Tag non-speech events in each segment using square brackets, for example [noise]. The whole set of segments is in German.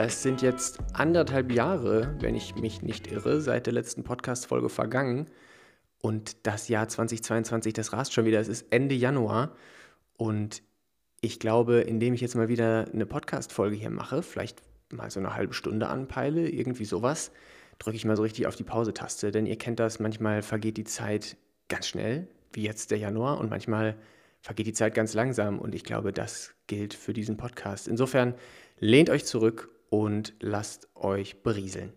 Es sind jetzt anderthalb Jahre, wenn ich mich nicht irre, seit der letzten Podcast-Folge vergangen. Und das Jahr 2022, das rast schon wieder. Es ist Ende Januar. Und ich glaube, indem ich jetzt mal wieder eine Podcast-Folge hier mache, vielleicht mal so eine halbe Stunde anpeile, irgendwie sowas, drücke ich mal so richtig auf die Pause-Taste. Denn ihr kennt das, manchmal vergeht die Zeit ganz schnell, wie jetzt der Januar, und manchmal vergeht die Zeit ganz langsam. Und ich glaube, das gilt für diesen Podcast. Insofern lehnt euch zurück und lasst euch berieseln.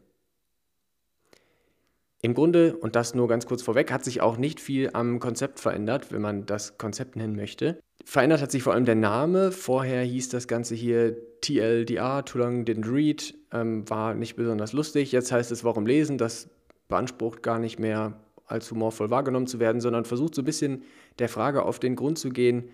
Im Grunde, und das nur ganz kurz vorweg, hat sich auch nicht viel am Konzept verändert, wenn man das Konzept nennen möchte. Verändert hat sich vor allem der Name. Vorher hieß das Ganze hier TLDR, Too Long Didn't Read, ähm, war nicht besonders lustig. Jetzt heißt es Warum lesen? Das beansprucht gar nicht mehr als humorvoll wahrgenommen zu werden, sondern versucht so ein bisschen der Frage auf den Grund zu gehen,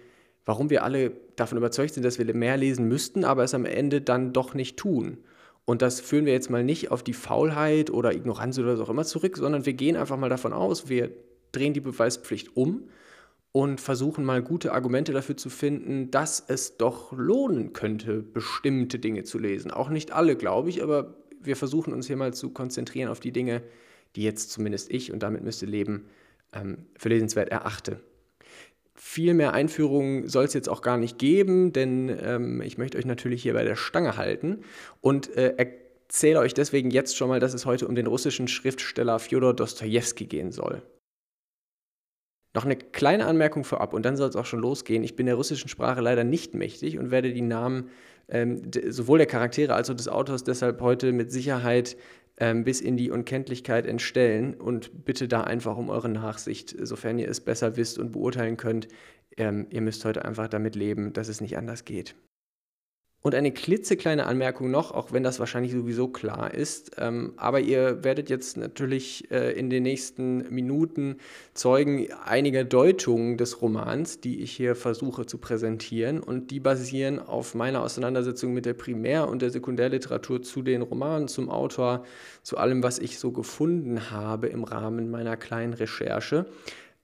warum wir alle davon überzeugt sind, dass wir mehr lesen müssten, aber es am Ende dann doch nicht tun. Und das führen wir jetzt mal nicht auf die Faulheit oder Ignoranz oder was auch immer zurück, sondern wir gehen einfach mal davon aus, wir drehen die Beweispflicht um und versuchen mal gute Argumente dafür zu finden, dass es doch lohnen könnte, bestimmte Dinge zu lesen. Auch nicht alle, glaube ich, aber wir versuchen uns hier mal zu konzentrieren auf die Dinge, die jetzt zumindest ich, und damit müsste leben, ähm, für lesenswert erachte viel mehr Einführungen soll es jetzt auch gar nicht geben, denn ähm, ich möchte euch natürlich hier bei der Stange halten und äh, erzähle euch deswegen jetzt schon mal, dass es heute um den russischen Schriftsteller Fjodor Dostojewski gehen soll. Noch eine kleine Anmerkung vorab und dann soll es auch schon losgehen. Ich bin der russischen Sprache leider nicht mächtig und werde die Namen ähm, sowohl der Charaktere als auch des Autors deshalb heute mit Sicherheit ähm, bis in die Unkenntlichkeit entstellen und bitte da einfach um eure Nachsicht, sofern ihr es besser wisst und beurteilen könnt. Ähm, ihr müsst heute einfach damit leben, dass es nicht anders geht. Und eine klitzekleine Anmerkung noch, auch wenn das wahrscheinlich sowieso klar ist, ähm, aber ihr werdet jetzt natürlich äh, in den nächsten Minuten Zeugen einiger Deutungen des Romans, die ich hier versuche zu präsentieren. Und die basieren auf meiner Auseinandersetzung mit der Primär- und der Sekundärliteratur zu den Romanen, zum Autor, zu allem, was ich so gefunden habe im Rahmen meiner kleinen Recherche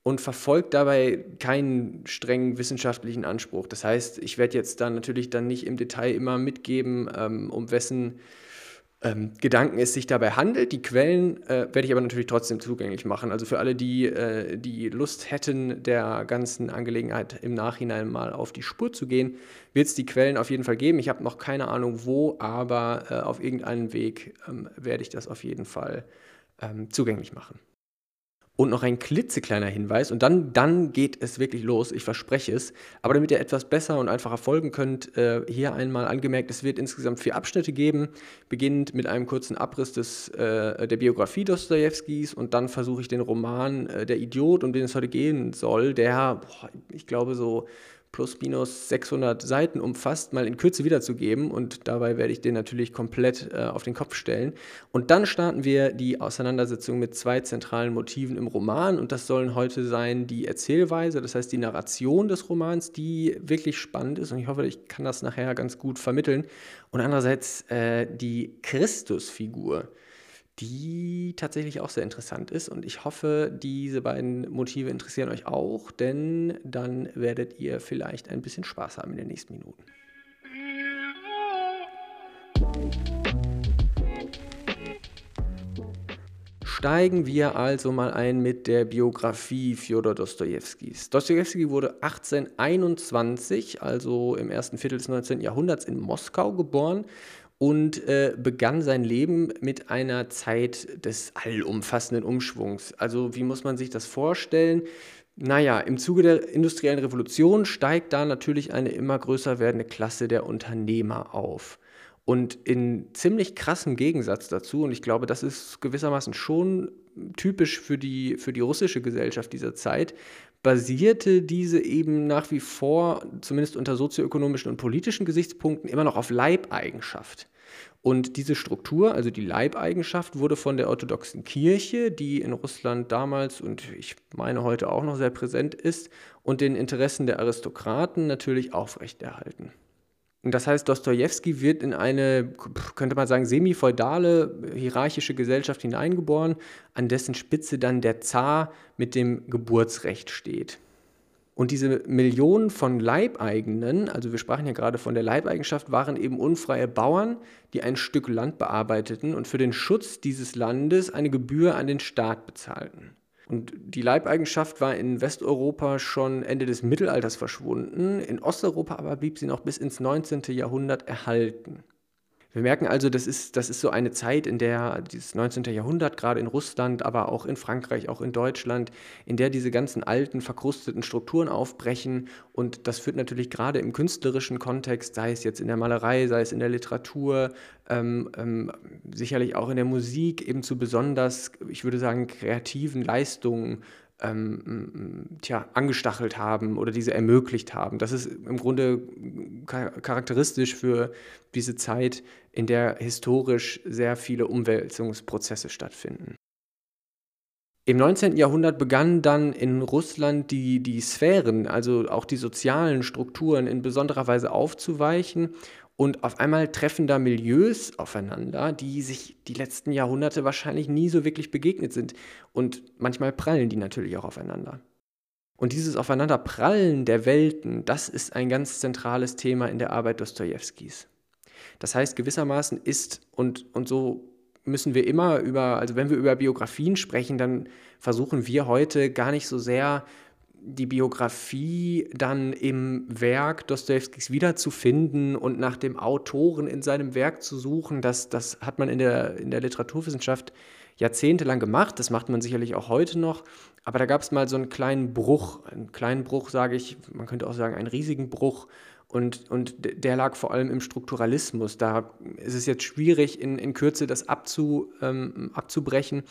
und verfolgt dabei keinen strengen wissenschaftlichen Anspruch. Das heißt, ich werde jetzt dann natürlich dann nicht im Detail immer mitgeben, ähm, um wessen ähm, Gedanken es sich dabei handelt. Die Quellen äh, werde ich aber natürlich trotzdem zugänglich machen. Also für alle, die, äh, die Lust hätten, der ganzen Angelegenheit im Nachhinein mal auf die Spur zu gehen, wird es die Quellen auf jeden Fall geben. Ich habe noch keine Ahnung wo, aber äh, auf irgendeinem Weg ähm, werde ich das auf jeden Fall ähm, zugänglich machen. Und noch ein klitzekleiner Hinweis und dann, dann geht es wirklich los, ich verspreche es. Aber damit ihr etwas besser und einfacher folgen könnt, äh, hier einmal angemerkt, es wird insgesamt vier Abschnitte geben, beginnend mit einem kurzen Abriss des, äh, der Biografie Dostojewskis und dann versuche ich den Roman äh, Der Idiot, um den es heute gehen soll, der, boah, ich glaube, so plus minus 600 Seiten umfasst, mal in Kürze wiederzugeben. Und dabei werde ich den natürlich komplett äh, auf den Kopf stellen. Und dann starten wir die Auseinandersetzung mit zwei zentralen Motiven im Roman. Und das sollen heute sein die Erzählweise, das heißt die Narration des Romans, die wirklich spannend ist. Und ich hoffe, ich kann das nachher ganz gut vermitteln. Und andererseits äh, die Christusfigur die tatsächlich auch sehr interessant ist. Und ich hoffe, diese beiden Motive interessieren euch auch, denn dann werdet ihr vielleicht ein bisschen Spaß haben in den nächsten Minuten. Steigen wir also mal ein mit der Biografie Fjodor Dostojewskis. Dostojewski wurde 1821, also im ersten Viertel des 19. Jahrhunderts, in Moskau geboren und äh, begann sein Leben mit einer Zeit des allumfassenden Umschwungs. Also wie muss man sich das vorstellen? Naja, im Zuge der industriellen Revolution steigt da natürlich eine immer größer werdende Klasse der Unternehmer auf. Und in ziemlich krassem Gegensatz dazu, und ich glaube, das ist gewissermaßen schon typisch für die, für die russische Gesellschaft dieser Zeit, basierte diese eben nach wie vor, zumindest unter sozioökonomischen und politischen Gesichtspunkten, immer noch auf Leibeigenschaft. Und diese Struktur, also die Leibeigenschaft, wurde von der orthodoxen Kirche, die in Russland damals und ich meine heute auch noch sehr präsent ist, und den Interessen der Aristokraten natürlich aufrechterhalten. Und das heißt, Dostoevsky wird in eine, könnte man sagen, semi-feudale, hierarchische Gesellschaft hineingeboren, an dessen Spitze dann der Zar mit dem Geburtsrecht steht. Und diese Millionen von Leibeigenen, also wir sprachen ja gerade von der Leibeigenschaft, waren eben unfreie Bauern, die ein Stück Land bearbeiteten und für den Schutz dieses Landes eine Gebühr an den Staat bezahlten. Und die Leibeigenschaft war in Westeuropa schon Ende des Mittelalters verschwunden, in Osteuropa aber blieb sie noch bis ins 19. Jahrhundert erhalten. Wir merken also, das ist, das ist so eine Zeit, in der dieses 19. Jahrhundert, gerade in Russland, aber auch in Frankreich, auch in Deutschland, in der diese ganzen alten, verkrusteten Strukturen aufbrechen. Und das führt natürlich gerade im künstlerischen Kontext, sei es jetzt in der Malerei, sei es in der Literatur, ähm, ähm, sicherlich auch in der Musik, eben zu besonders, ich würde sagen, kreativen Leistungen ähm, tja, angestachelt haben oder diese ermöglicht haben. Das ist im Grunde charakteristisch für diese Zeit, in der historisch sehr viele Umwälzungsprozesse stattfinden. Im 19. Jahrhundert begannen dann in Russland die, die Sphären, also auch die sozialen Strukturen in besonderer Weise aufzuweichen und auf einmal treffen da Milieus aufeinander, die sich die letzten Jahrhunderte wahrscheinlich nie so wirklich begegnet sind. Und manchmal prallen die natürlich auch aufeinander. Und dieses Aufeinanderprallen der Welten, das ist ein ganz zentrales Thema in der Arbeit Dostojewskis. Das heißt, gewissermaßen ist, und, und so müssen wir immer über, also wenn wir über Biografien sprechen, dann versuchen wir heute gar nicht so sehr die Biografie dann im Werk Dostojewskis wiederzufinden und nach dem Autoren in seinem Werk zu suchen, das, das hat man in der, in der Literaturwissenschaft jahrzehntelang gemacht. Das macht man sicherlich auch heute noch. Aber da gab es mal so einen kleinen Bruch. Einen kleinen Bruch, sage ich, man könnte auch sagen, einen riesigen Bruch. Und, und der lag vor allem im Strukturalismus. Da ist es jetzt schwierig, in, in Kürze das abzu, ähm, abzubrechen.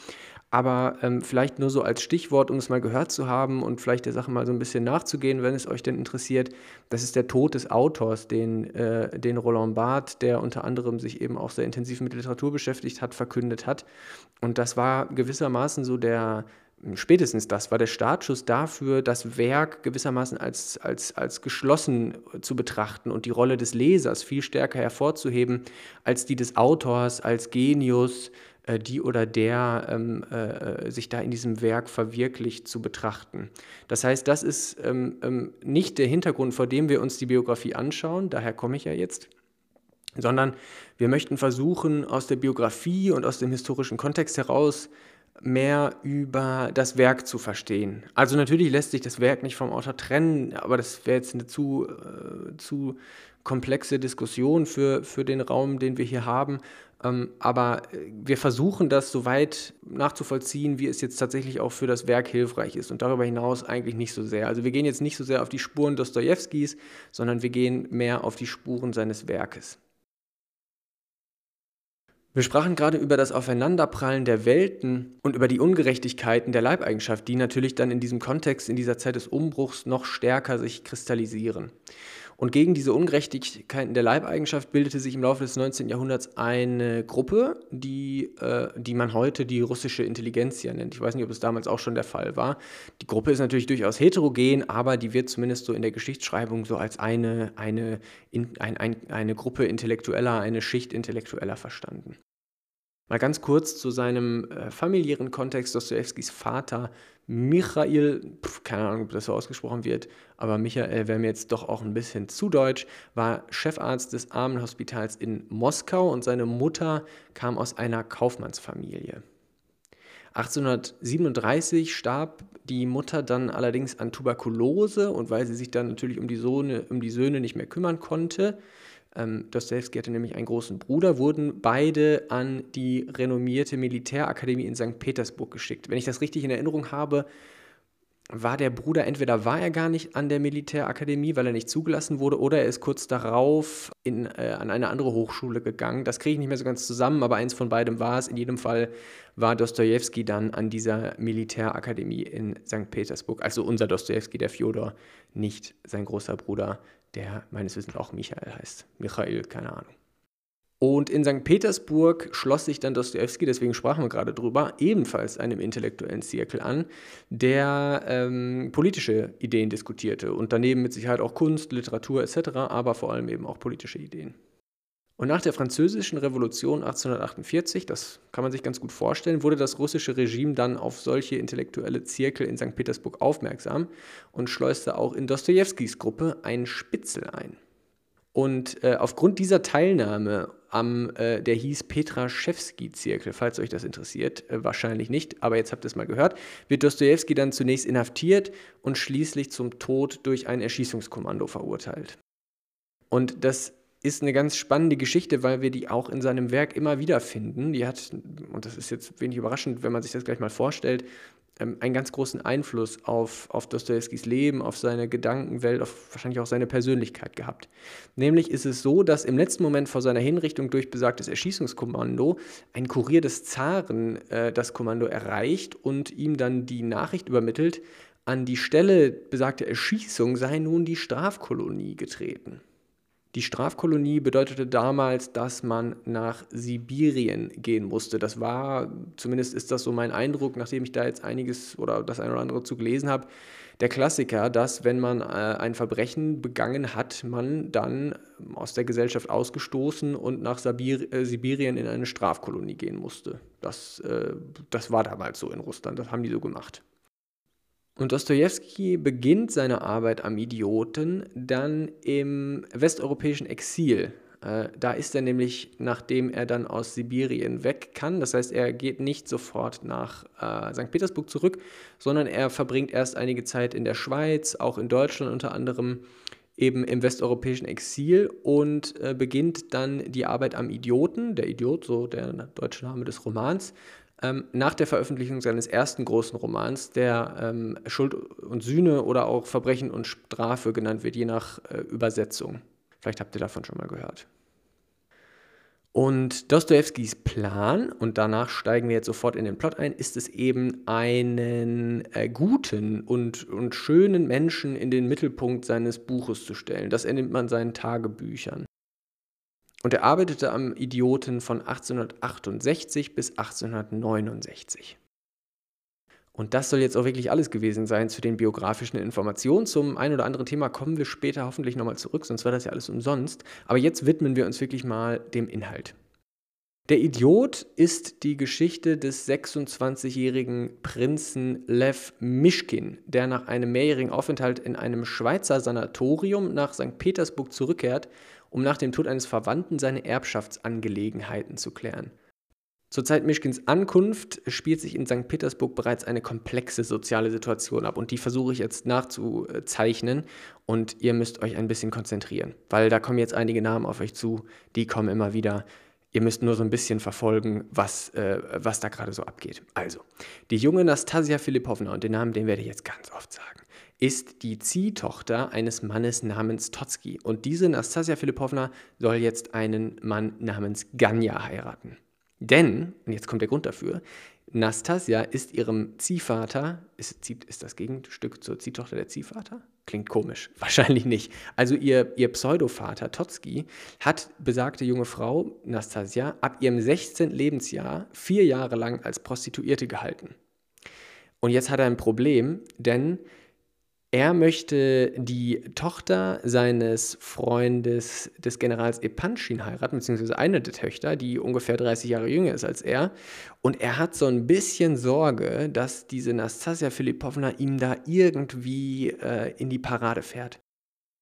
Aber ähm, vielleicht nur so als Stichwort, um es mal gehört zu haben und vielleicht der Sache mal so ein bisschen nachzugehen, wenn es euch denn interessiert. Das ist der Tod des Autors, den, äh, den Roland Barthes, der unter anderem sich eben auch sehr intensiv mit Literatur beschäftigt hat, verkündet hat. Und das war gewissermaßen so der, spätestens das war der Startschuss dafür, das Werk gewissermaßen als, als, als geschlossen zu betrachten und die Rolle des Lesers viel stärker hervorzuheben als die des Autors, als Genius, äh, die oder der ähm, äh, sich da in diesem Werk verwirklicht zu betrachten. Das heißt, das ist ähm, ähm, nicht der Hintergrund, vor dem wir uns die Biografie anschauen, daher komme ich ja jetzt, sondern wir möchten versuchen, aus der Biografie und aus dem historischen Kontext heraus mehr über das Werk zu verstehen. Also natürlich lässt sich das Werk nicht vom Autor trennen, aber das wäre jetzt eine zu, äh, zu komplexe Diskussion für, für den Raum, den wir hier haben. Ähm, aber äh, wir versuchen das so weit nachzuvollziehen, wie es jetzt tatsächlich auch für das Werk hilfreich ist. Und darüber hinaus eigentlich nicht so sehr. Also wir gehen jetzt nicht so sehr auf die Spuren Dostojewskis, sondern wir gehen mehr auf die Spuren seines Werkes. Wir sprachen gerade über das Aufeinanderprallen der Welten und über die Ungerechtigkeiten der Leibeigenschaft, die natürlich dann in diesem Kontext, in dieser Zeit des Umbruchs noch stärker sich kristallisieren. Und gegen diese Ungerechtigkeiten der Leibeigenschaft bildete sich im Laufe des 19. Jahrhunderts eine Gruppe, die, äh, die man heute die russische Intelligenzia nennt. Ich weiß nicht, ob es damals auch schon der Fall war. Die Gruppe ist natürlich durchaus heterogen, aber die wird zumindest so in der Geschichtsschreibung so als eine, eine, in, ein, ein, eine Gruppe Intellektueller, eine Schicht Intellektueller verstanden. Mal ganz kurz zu seinem äh, familiären Kontext. Dostojewskis Vater Michael, pf, keine Ahnung, ob das so ausgesprochen wird, aber Michael wäre mir jetzt doch auch ein bisschen zu deutsch, war Chefarzt des Armenhospitals in Moskau und seine Mutter kam aus einer Kaufmannsfamilie. 1837 starb die Mutter dann allerdings an Tuberkulose und weil sie sich dann natürlich um die, Sohne, um die Söhne nicht mehr kümmern konnte, ähm, Dostoevsky hatte nämlich einen großen Bruder, wurden beide an die renommierte Militärakademie in St. Petersburg geschickt. Wenn ich das richtig in Erinnerung habe, war der Bruder, entweder war er gar nicht an der Militärakademie, weil er nicht zugelassen wurde, oder er ist kurz darauf in, äh, an eine andere Hochschule gegangen. Das kriege ich nicht mehr so ganz zusammen, aber eins von beidem war es. In jedem Fall war Dostoevsky dann an dieser Militärakademie in St. Petersburg. Also unser Dostoevsky, der Fjodor, nicht sein großer Bruder, der meines Wissens auch Michael heißt. Michael, keine Ahnung. Und in St. Petersburg schloss sich dann Dostoevsky, deswegen sprachen wir gerade drüber, ebenfalls einem intellektuellen Zirkel an, der ähm, politische Ideen diskutierte und daneben mit Sicherheit auch Kunst, Literatur etc., aber vor allem eben auch politische Ideen. Und nach der Französischen Revolution 1848, das kann man sich ganz gut vorstellen, wurde das russische Regime dann auf solche intellektuelle Zirkel in St. Petersburg aufmerksam und schleuste auch in Dostojewskis Gruppe einen Spitzel ein. Und äh, aufgrund dieser Teilnahme am, äh, der hieß Petraschewski-Zirkel, falls euch das interessiert, äh, wahrscheinlich nicht, aber jetzt habt ihr es mal gehört, wird Dostojewski dann zunächst inhaftiert und schließlich zum Tod durch ein Erschießungskommando verurteilt. Und das ist eine ganz spannende Geschichte, weil wir die auch in seinem Werk immer wieder finden. Die hat, und das ist jetzt wenig überraschend, wenn man sich das gleich mal vorstellt, ähm, einen ganz großen Einfluss auf, auf Dostojewskis Leben, auf seine Gedankenwelt, auf wahrscheinlich auch seine Persönlichkeit gehabt. Nämlich ist es so, dass im letzten Moment vor seiner Hinrichtung durch besagtes Erschießungskommando ein Kurier des Zaren äh, das Kommando erreicht und ihm dann die Nachricht übermittelt, an die Stelle besagter Erschießung sei nun die Strafkolonie getreten. Die Strafkolonie bedeutete damals, dass man nach Sibirien gehen musste. Das war, zumindest ist das so mein Eindruck, nachdem ich da jetzt einiges oder das eine oder andere zu gelesen habe, der Klassiker, dass wenn man äh, ein Verbrechen begangen hat, man dann aus der Gesellschaft ausgestoßen und nach Sabir, äh, Sibirien in eine Strafkolonie gehen musste. Das, äh, das war damals so in Russland, das haben die so gemacht. Und Dostoevsky beginnt seine Arbeit am Idioten dann im westeuropäischen Exil. Äh, da ist er nämlich, nachdem er dann aus Sibirien weg kann, das heißt, er geht nicht sofort nach äh, St. Petersburg zurück, sondern er verbringt erst einige Zeit in der Schweiz, auch in Deutschland unter anderem, eben im westeuropäischen Exil und äh, beginnt dann die Arbeit am Idioten, der Idiot, so der deutsche Name des Romans, ähm, nach der Veröffentlichung seines ersten großen Romans, der ähm, Schuld und Sühne oder auch Verbrechen und Strafe genannt wird, je nach äh, Übersetzung. Vielleicht habt ihr davon schon mal gehört. Und Dostojewskis Plan, und danach steigen wir jetzt sofort in den Plot ein, ist es eben, einen äh, guten und, und schönen Menschen in den Mittelpunkt seines Buches zu stellen. Das entnimmt man seinen Tagebüchern. Und er arbeitete am Idioten von 1868 bis 1869. Und das soll jetzt auch wirklich alles gewesen sein zu den biografischen Informationen. Zum ein oder anderen Thema kommen wir später hoffentlich nochmal zurück, sonst war das ja alles umsonst. Aber jetzt widmen wir uns wirklich mal dem Inhalt. Der Idiot ist die Geschichte des 26-jährigen Prinzen Lev Mischkin, der nach einem mehrjährigen Aufenthalt in einem Schweizer Sanatorium nach St. Petersburg zurückkehrt um nach dem Tod eines Verwandten seine Erbschaftsangelegenheiten zu klären. Zur Zeit Mischkins Ankunft spielt sich in St. Petersburg bereits eine komplexe soziale Situation ab und die versuche ich jetzt nachzuzeichnen und ihr müsst euch ein bisschen konzentrieren, weil da kommen jetzt einige Namen auf euch zu, die kommen immer wieder. Ihr müsst nur so ein bisschen verfolgen, was, äh, was da gerade so abgeht. Also, die junge Nastasia Filipovna, und den Namen, den werde ich jetzt ganz oft sagen, ist die Ziehtochter eines Mannes namens Totzki. Und diese Nastasia Filipovna soll jetzt einen Mann namens Ganya heiraten. Denn, und jetzt kommt der Grund dafür, Nastasia ist ihrem Ziehvater, ist, ist das Gegenstück zur Ziehtochter der Ziehvater? Klingt komisch, [laughs] wahrscheinlich nicht. Also ihr, ihr Pseudovater Totzki hat besagte junge Frau Nastasia ab ihrem 16. Lebensjahr vier Jahre lang als Prostituierte gehalten. Und jetzt hat er ein Problem, denn er möchte die Tochter seines Freundes, des Generals Epanchin, heiraten, beziehungsweise eine der Töchter, die ungefähr 30 Jahre jünger ist als er. Und er hat so ein bisschen Sorge, dass diese Nastasia Filipovna ihm da irgendwie äh, in die Parade fährt.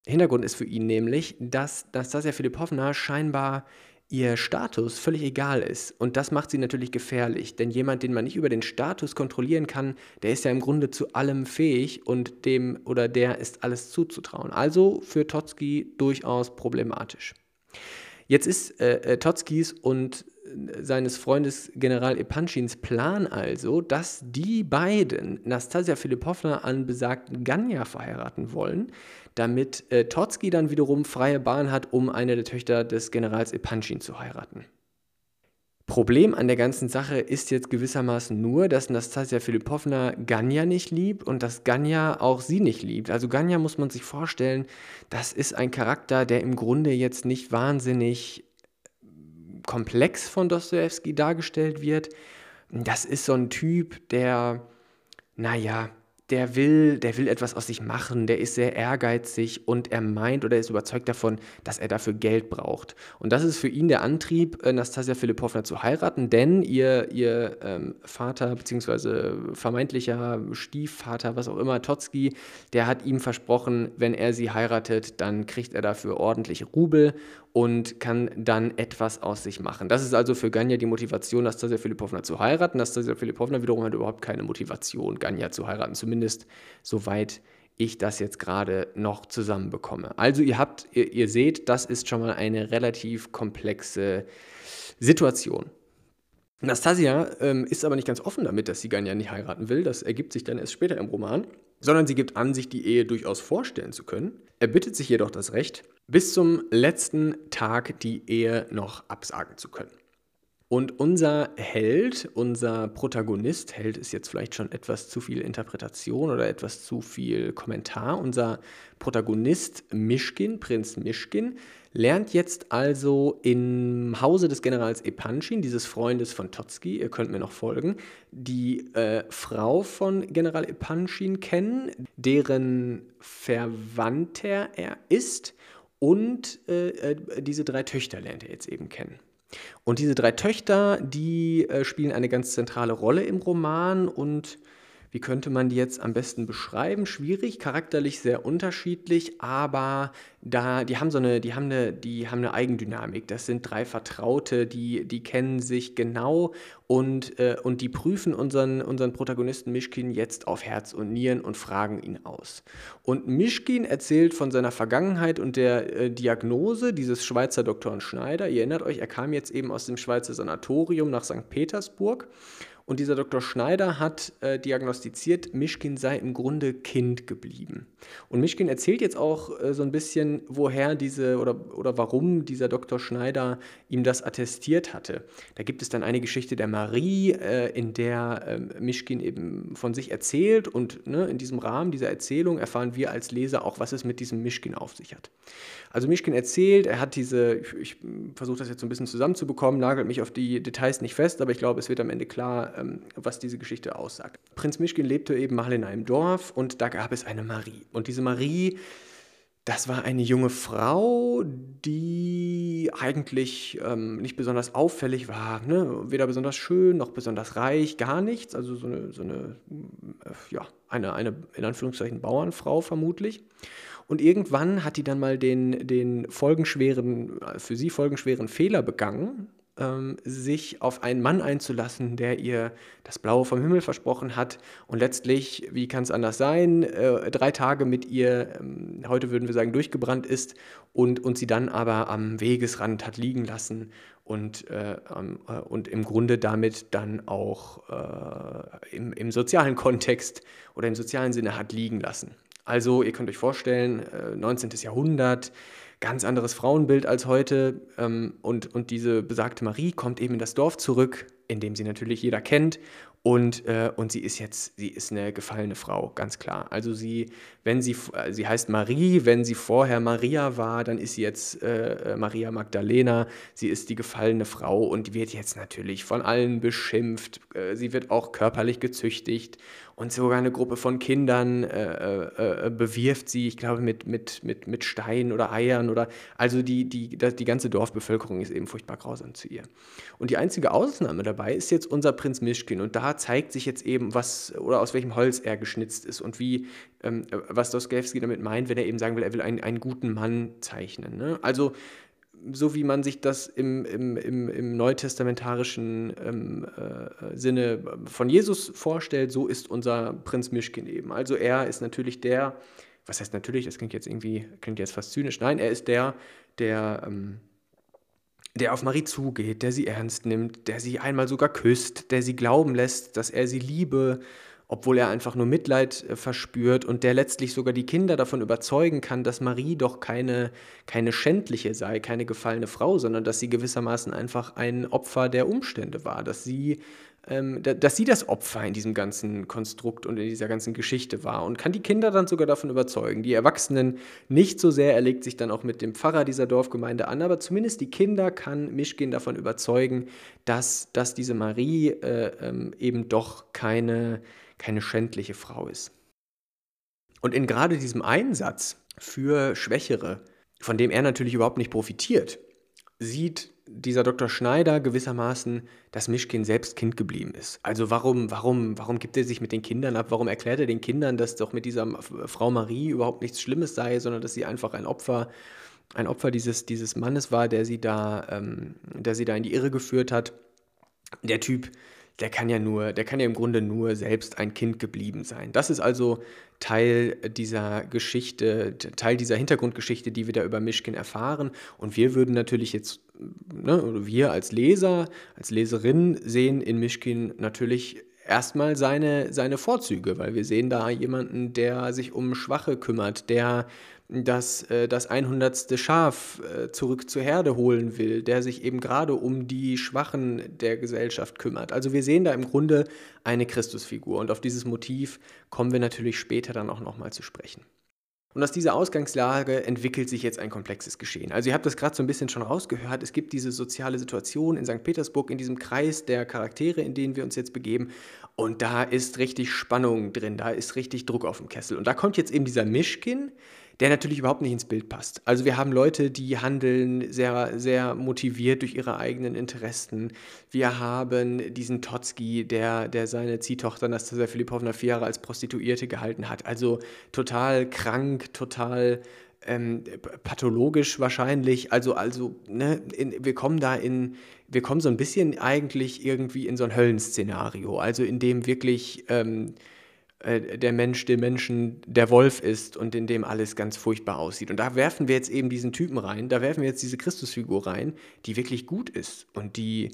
Hintergrund ist für ihn nämlich, dass Nastasia Filipovna scheinbar ihr Status völlig egal ist. Und das macht sie natürlich gefährlich, denn jemand, den man nicht über den Status kontrollieren kann, der ist ja im Grunde zu allem fähig und dem oder der ist alles zuzutrauen. Also für Totzki durchaus problematisch. Jetzt ist äh, äh Totzkis und seines Freundes General Epanchins Plan also, dass die beiden Nastasia Filipovna an besagten Ganya verheiraten wollen, damit äh, Totzki dann wiederum freie Bahn hat, um eine der Töchter des Generals Epanchin zu heiraten. Problem an der ganzen Sache ist jetzt gewissermaßen nur, dass Nastasia Filipovna Ganya nicht liebt und dass Ganya auch sie nicht liebt. Also Ganya muss man sich vorstellen, das ist ein Charakter, der im Grunde jetzt nicht wahnsinnig komplex von Dostoevsky dargestellt wird. Das ist so ein Typ, der, naja, der will, der will etwas aus sich machen, der ist sehr ehrgeizig und er meint oder ist überzeugt davon, dass er dafür Geld braucht. Und das ist für ihn der Antrieb, Nastasia Filipovna zu heiraten, denn ihr, ihr ähm, Vater bzw. vermeintlicher Stiefvater, was auch immer, Totzki, der hat ihm versprochen, wenn er sie heiratet, dann kriegt er dafür ordentliche Rubel und kann dann etwas aus sich machen. Das ist also für Ganya die Motivation, Nastasia Filipovna zu heiraten. Nastasia Filipovna wiederum hat überhaupt keine Motivation, Ganya zu heiraten, zumindest soweit ich das jetzt gerade noch zusammenbekomme. Also ihr habt, ihr, ihr seht, das ist schon mal eine relativ komplexe Situation. Nastasia ähm, ist aber nicht ganz offen damit, dass sie Ganya nicht heiraten will. Das ergibt sich dann erst später im Roman. Sondern sie gibt an, sich die Ehe durchaus vorstellen zu können. Er bittet sich jedoch das Recht, bis zum letzten Tag die Ehe noch absagen zu können. Und unser Held, unser Protagonist, Held ist jetzt vielleicht schon etwas zu viel Interpretation oder etwas zu viel Kommentar. Unser Protagonist Mischkin, Prinz Mischkin, lernt jetzt also im Hause des Generals Epanchin, dieses Freundes von Totzki, ihr könnt mir noch folgen, die äh, Frau von General Epanchin kennen, deren Verwandter er ist und äh, äh diese drei Töchter lernt er jetzt eben kennen. Und diese drei Töchter, die äh, spielen eine ganz zentrale Rolle im Roman und wie könnte man die jetzt am besten beschreiben? Schwierig, charakterlich sehr unterschiedlich, aber da, die haben so eine, die haben eine, die haben eine Eigendynamik. Das sind drei Vertraute, die, die kennen sich genau und, äh, und die prüfen unseren, unseren Protagonisten Mischkin jetzt auf Herz und Nieren und fragen ihn aus. Und Mischkin erzählt von seiner Vergangenheit und der äh, Diagnose dieses Schweizer Doktor Schneider. Ihr erinnert euch, er kam jetzt eben aus dem Schweizer Sanatorium nach St. Petersburg und dieser Dr. Schneider hat äh, diagnostiziert, Mischkin sei im Grunde Kind geblieben. Und Mischkin erzählt jetzt auch äh, so ein bisschen, woher diese oder, oder warum dieser Dr. Schneider ihm das attestiert hatte. Da gibt es dann eine Geschichte der Marie, äh, in der ähm, Mischkin eben von sich erzählt. Und ne, in diesem Rahmen dieser Erzählung erfahren wir als Leser auch, was es mit diesem Mischkin auf sich hat. Also Mischkin erzählt, er hat diese, ich, ich versuche das jetzt so ein bisschen zusammenzubekommen, nagelt mich auf die Details nicht fest, aber ich glaube, es wird am Ende klar, was diese Geschichte aussagt. Prinz Mischkin lebte eben mal in einem Dorf und da gab es eine Marie. Und diese Marie, das war eine junge Frau, die eigentlich ähm, nicht besonders auffällig war, ne? weder besonders schön noch besonders reich, gar nichts. Also so eine, so eine äh, ja, eine, eine in Anführungszeichen Bauernfrau vermutlich. Und irgendwann hat die dann mal den, den folgenschweren, für sie folgenschweren Fehler begangen, ähm, sich auf einen Mann einzulassen, der ihr das Blaue vom Himmel versprochen hat und letztlich, wie kann es anders sein, äh, drei Tage mit ihr, ähm, heute würden wir sagen, durchgebrannt ist und, und sie dann aber am Wegesrand hat liegen lassen und, äh, äh, und im Grunde damit dann auch äh, im, im sozialen Kontext oder im sozialen Sinne hat liegen lassen. Also ihr könnt euch vorstellen, 19. Äh, Jahrhundert, ganz anderes Frauenbild als heute. Ähm, und, und diese besagte Marie kommt eben in das Dorf zurück, in dem sie natürlich jeder kennt und, äh, und sie ist jetzt, sie ist eine gefallene Frau, ganz klar. Also sie, wenn sie, äh, sie heißt Marie, wenn sie vorher Maria war, dann ist sie jetzt äh, äh, Maria Magdalena. Sie ist die gefallene Frau und wird jetzt natürlich von allen beschimpft. Äh, sie wird auch körperlich gezüchtigt und sogar eine Gruppe von Kindern äh, äh, bewirft sie, ich glaube, mit, mit, mit, mit Steinen oder Eiern oder also die, die, die ganze Dorfbevölkerung ist eben furchtbar grausam zu ihr. Und die einzige Ausnahme dabei ist jetzt unser Prinz Mischkin und da zeigt sich jetzt eben, was oder aus welchem Holz er geschnitzt ist und wie, ähm, was Dostoevsky damit meint, wenn er eben sagen will, er will einen, einen guten Mann zeichnen. Ne? Also so wie man sich das im, im, im, im neutestamentarischen ähm, äh, Sinne von Jesus vorstellt, so ist unser Prinz Mischkin eben. Also er ist natürlich der, was heißt natürlich, das klingt jetzt irgendwie, klingt jetzt fast zynisch, nein, er ist der, der, ähm, der auf Marie zugeht, der sie ernst nimmt, der sie einmal sogar küsst, der sie glauben lässt, dass er sie liebe, obwohl er einfach nur Mitleid äh, verspürt und der letztlich sogar die Kinder davon überzeugen kann, dass Marie doch keine, keine schändliche sei, keine gefallene Frau, sondern dass sie gewissermaßen einfach ein Opfer der Umstände war, dass sie, dass sie das Opfer in diesem ganzen Konstrukt und in dieser ganzen Geschichte war und kann die Kinder dann sogar davon überzeugen. Die Erwachsenen nicht so sehr, er legt sich dann auch mit dem Pfarrer dieser Dorfgemeinde an, aber zumindest die Kinder kann Mischkin davon überzeugen, dass, dass diese Marie äh, ähm, eben doch keine keine schändliche Frau ist. Und in gerade diesem Einsatz für Schwächere, von dem er natürlich überhaupt nicht profitiert, sieht dieser Dr. Schneider gewissermaßen, dass Mischkin selbst Kind geblieben ist. Also warum, warum, warum gibt er sich mit den Kindern ab? Warum erklärt er den Kindern, dass doch mit dieser Frau Marie überhaupt nichts Schlimmes sei, sondern dass sie einfach ein Opfer, ein Opfer dieses, dieses Mannes war, der sie da, ähm, der sie da in die Irre geführt hat? Der Typ der kann ja nur, der kann ja im Grunde nur selbst ein Kind geblieben sein. Das ist also Teil dieser Geschichte, Teil dieser Hintergrundgeschichte, die wir da über Mischkin erfahren. Und wir würden natürlich jetzt, ne, wir als Leser, als Leserin sehen in Mischkin natürlich erstmal seine, seine Vorzüge, weil wir sehen da jemanden, der sich um Schwache kümmert, der das, äh, das 100. Schaf äh, zurück zur Herde holen will, der sich eben gerade um die Schwachen der Gesellschaft kümmert. Also wir sehen da im Grunde eine Christusfigur und auf dieses Motiv kommen wir natürlich später dann auch nochmal zu sprechen. Und aus dieser Ausgangslage entwickelt sich jetzt ein komplexes Geschehen. Also ihr habt das gerade so ein bisschen schon rausgehört, es gibt diese soziale Situation in St. Petersburg, in diesem Kreis der Charaktere, in denen wir uns jetzt begeben. Und da ist richtig Spannung drin, da ist richtig Druck auf dem Kessel. Und da kommt jetzt eben dieser Mischkin, der natürlich überhaupt nicht ins Bild passt. Also wir haben Leute, die handeln sehr, sehr motiviert durch ihre eigenen Interessen. Wir haben diesen Totzki, der, der seine Ziehtochter Nastasia Filipovna vier Jahre als Prostituierte gehalten hat. Also total krank, total ähm, pathologisch wahrscheinlich. Also, also ne, in, wir kommen da in, wir kommen so ein bisschen eigentlich irgendwie in so ein Höllenszenario. Also in dem wirklich... Ähm, äh, der Mensch dem Menschen der Wolf ist und in dem alles ganz furchtbar aussieht. Und da werfen wir jetzt eben diesen Typen rein, da werfen wir jetzt diese Christusfigur rein, die wirklich gut ist und die,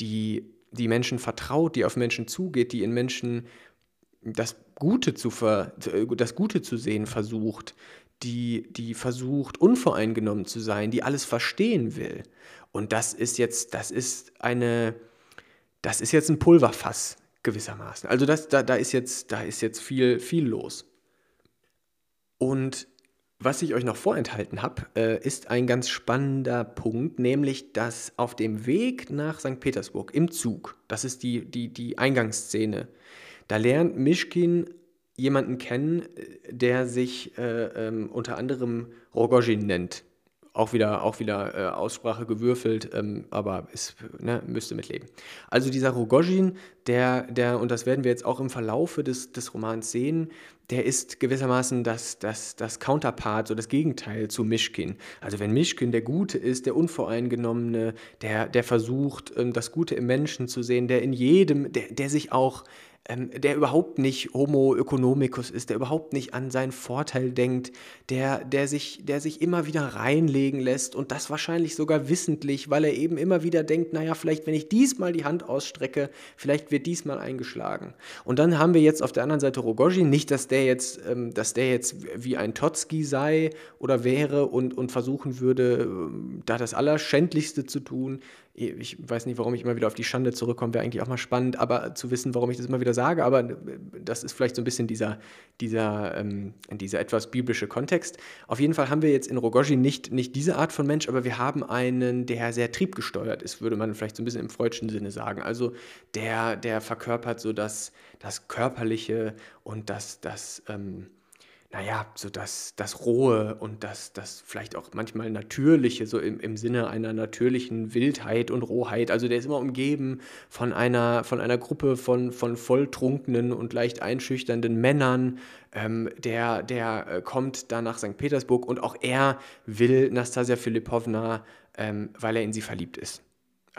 die, die Menschen vertraut, die auf Menschen zugeht, die in Menschen das Gute zu, ver, das Gute zu sehen versucht, die, die versucht, unvoreingenommen zu sein, die alles verstehen will. Und das ist jetzt, das ist eine, das ist jetzt ein Pulverfass gewissermaßen. Also das, da, da, ist jetzt, da ist jetzt viel, viel los. Und was ich euch noch vorenthalten habe, äh, ist ein ganz spannender Punkt, nämlich dass auf dem Weg nach St. Petersburg im Zug, das ist die, die, die Eingangsszene, da lernt Mischkin jemanden kennen, der sich äh, ähm, unter anderem Rogozhin nennt. Auch wieder, auch wieder äh, Aussprache gewürfelt, ähm, aber es ne, müsste mitleben. Also dieser Rogozhin, der, der, und das werden wir jetzt auch im Verlaufe des, des Romans sehen, der ist gewissermaßen das, das, das Counterpart, so das Gegenteil zu Mischkin. Also wenn Mischkin der Gute ist, der Unvoreingenommene, der, der versucht, ähm, das Gute im Menschen zu sehen, der in jedem, der, der sich auch ähm, der überhaupt nicht Homo economicus ist, der überhaupt nicht an seinen Vorteil denkt, der, der, sich, der sich immer wieder reinlegen lässt und das wahrscheinlich sogar wissentlich, weil er eben immer wieder denkt, naja, vielleicht wenn ich diesmal die Hand ausstrecke, vielleicht wird diesmal eingeschlagen. Und dann haben wir jetzt auf der anderen Seite Rogozhin, nicht, dass der jetzt, ähm, dass der jetzt wie ein Totzki sei oder wäre und, und versuchen würde, ähm, da das Allerschändlichste zu tun ich weiß nicht, warum ich immer wieder auf die Schande zurückkomme, wäre eigentlich auch mal spannend, aber zu wissen, warum ich das immer wieder sage, aber äh, das ist vielleicht so ein bisschen dieser, dieser, ähm, dieser etwas biblische Kontext. Auf jeden Fall haben wir jetzt in Rogozhin nicht, nicht diese Art von Mensch, aber wir haben einen, der sehr triebgesteuert ist, würde man vielleicht so ein bisschen im freudschen Sinne sagen. Also der, der verkörpert so das, das Körperliche und das, das ähm, naja, so das, das Rohe und das, das vielleicht auch manchmal Natürliche, so im, im Sinne einer natürlichen Wildheit und Rohheit. Also der ist immer umgeben von einer, von einer Gruppe von, von volltrunkenen und leicht einschüchternden Männern. Ähm, der der äh, kommt da nach St. Petersburg und auch er will Nastasia Filipovna, ähm, weil er in sie verliebt ist.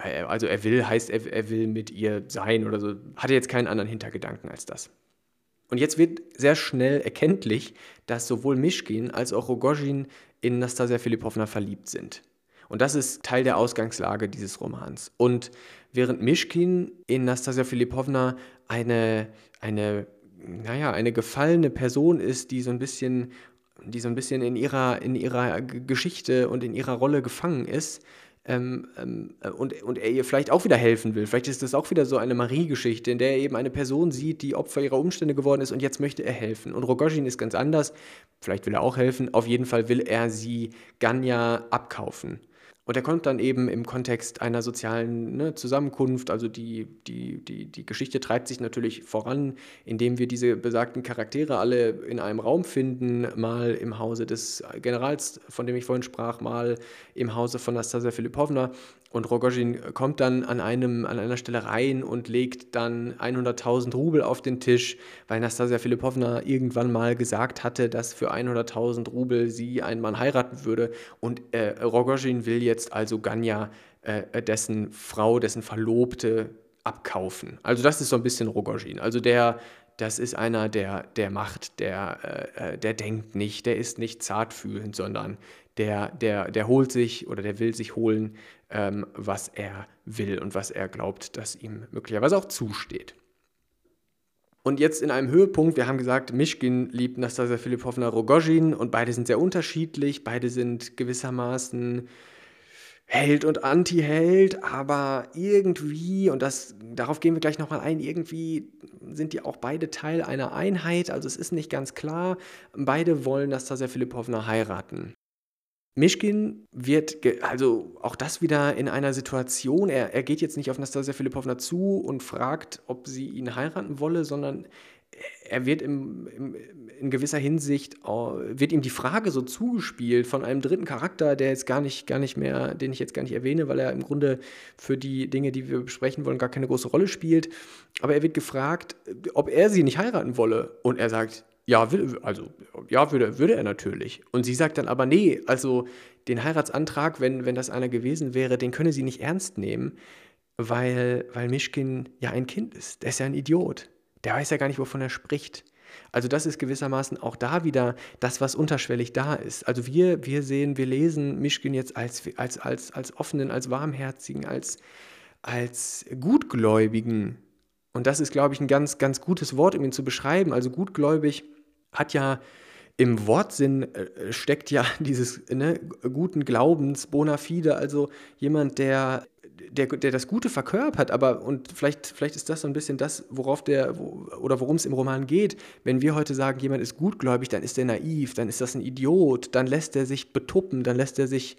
Äh, also er will, heißt er, er will mit ihr sein oder so. Hat er jetzt keinen anderen Hintergedanken als das. Und jetzt wird sehr schnell erkenntlich, dass sowohl Mischkin als auch Rogozhin in Nastasia Filipovna verliebt sind. Und das ist Teil der Ausgangslage dieses Romans. Und während Mischkin in Nastasia Filipovna eine, eine, naja, eine gefallene Person ist, die so ein bisschen, die so ein bisschen in ihrer, in ihrer Geschichte und in ihrer Rolle gefangen ist, ähm, ähm, und, und er ihr vielleicht auch wieder helfen will. Vielleicht ist das auch wieder so eine Marie-Geschichte, in der er eben eine Person sieht, die Opfer ihrer Umstände geworden ist und jetzt möchte er helfen. Und Rogozhin ist ganz anders. Vielleicht will er auch helfen. Auf jeden Fall will er sie Ganya abkaufen. Und der kommt dann eben im Kontext einer sozialen ne, Zusammenkunft. Also die, die, die, die Geschichte treibt sich natürlich voran, indem wir diese besagten Charaktere alle in einem Raum finden, mal im Hause des Generals, von dem ich vorhin sprach, mal im Hause von Nastasia Filipovna. Und Rogozhin kommt dann an, einem, an einer Stelle rein und legt dann 100.000 Rubel auf den Tisch, weil Nastasia Filipovna irgendwann mal gesagt hatte, dass für 100.000 Rubel sie einen Mann heiraten würde. Und äh, Rogozhin will jetzt also Ganya, äh, dessen Frau, dessen Verlobte, abkaufen. Also das ist so ein bisschen Rogozhin. Also der, das ist einer, der, der macht, der, äh, äh der denkt nicht, der ist nicht zartfühlend, sondern der, der, der holt sich oder der will sich holen, ähm, was er will und was er glaubt, dass ihm möglicherweise auch zusteht. Und jetzt in einem Höhepunkt, wir haben gesagt, Mischkin liebt Nastasia Filipovna Rogozhin und beide sind sehr unterschiedlich, beide sind gewissermaßen Held und Anti-Held, aber irgendwie, und das, darauf gehen wir gleich nochmal ein, irgendwie sind die auch beide Teil einer Einheit, also es ist nicht ganz klar, beide wollen Nastasia Filipovna heiraten. Mischkin wird, also auch das wieder in einer Situation, er, er geht jetzt nicht auf Nastasia Filipovna zu und fragt, ob sie ihn heiraten wolle, sondern er wird im, im, in gewisser Hinsicht, wird ihm die Frage so zugespielt von einem dritten Charakter, der jetzt gar nicht, gar nicht mehr, den ich jetzt gar nicht erwähne, weil er im Grunde für die Dinge, die wir besprechen wollen, gar keine große Rolle spielt. Aber er wird gefragt, ob er sie nicht heiraten wolle. Und er sagt, ja, also, ja, würde, würde er natürlich. Und sie sagt dann aber, nee, also den Heiratsantrag, wenn, wenn das einer gewesen wäre, den könne sie nicht ernst nehmen, weil, weil Mischkin ja ein Kind ist. Der ist ja ein Idiot. Der weiß ja gar nicht, wovon er spricht. Also das ist gewissermaßen auch da wieder das, was unterschwellig da ist. Also wir, wir sehen, wir lesen Mischkin jetzt als, als, als, als offenen, als warmherzigen, als, als gutgläubigen. Und das ist, glaube ich, ein ganz, ganz gutes Wort, um ihn zu beschreiben. Also gutgläubig hat ja im Wortsinn äh, steckt ja [laughs] dieses ne, guten Glaubens, bona fide, also jemand, der, der, der das Gute verkörpert, aber und vielleicht, vielleicht ist das so ein bisschen das, worauf der, wo, oder worum es im Roman geht. Wenn wir heute sagen, jemand ist gutgläubig, dann ist er naiv, dann ist das ein Idiot, dann lässt er sich betuppen, dann lässt er sich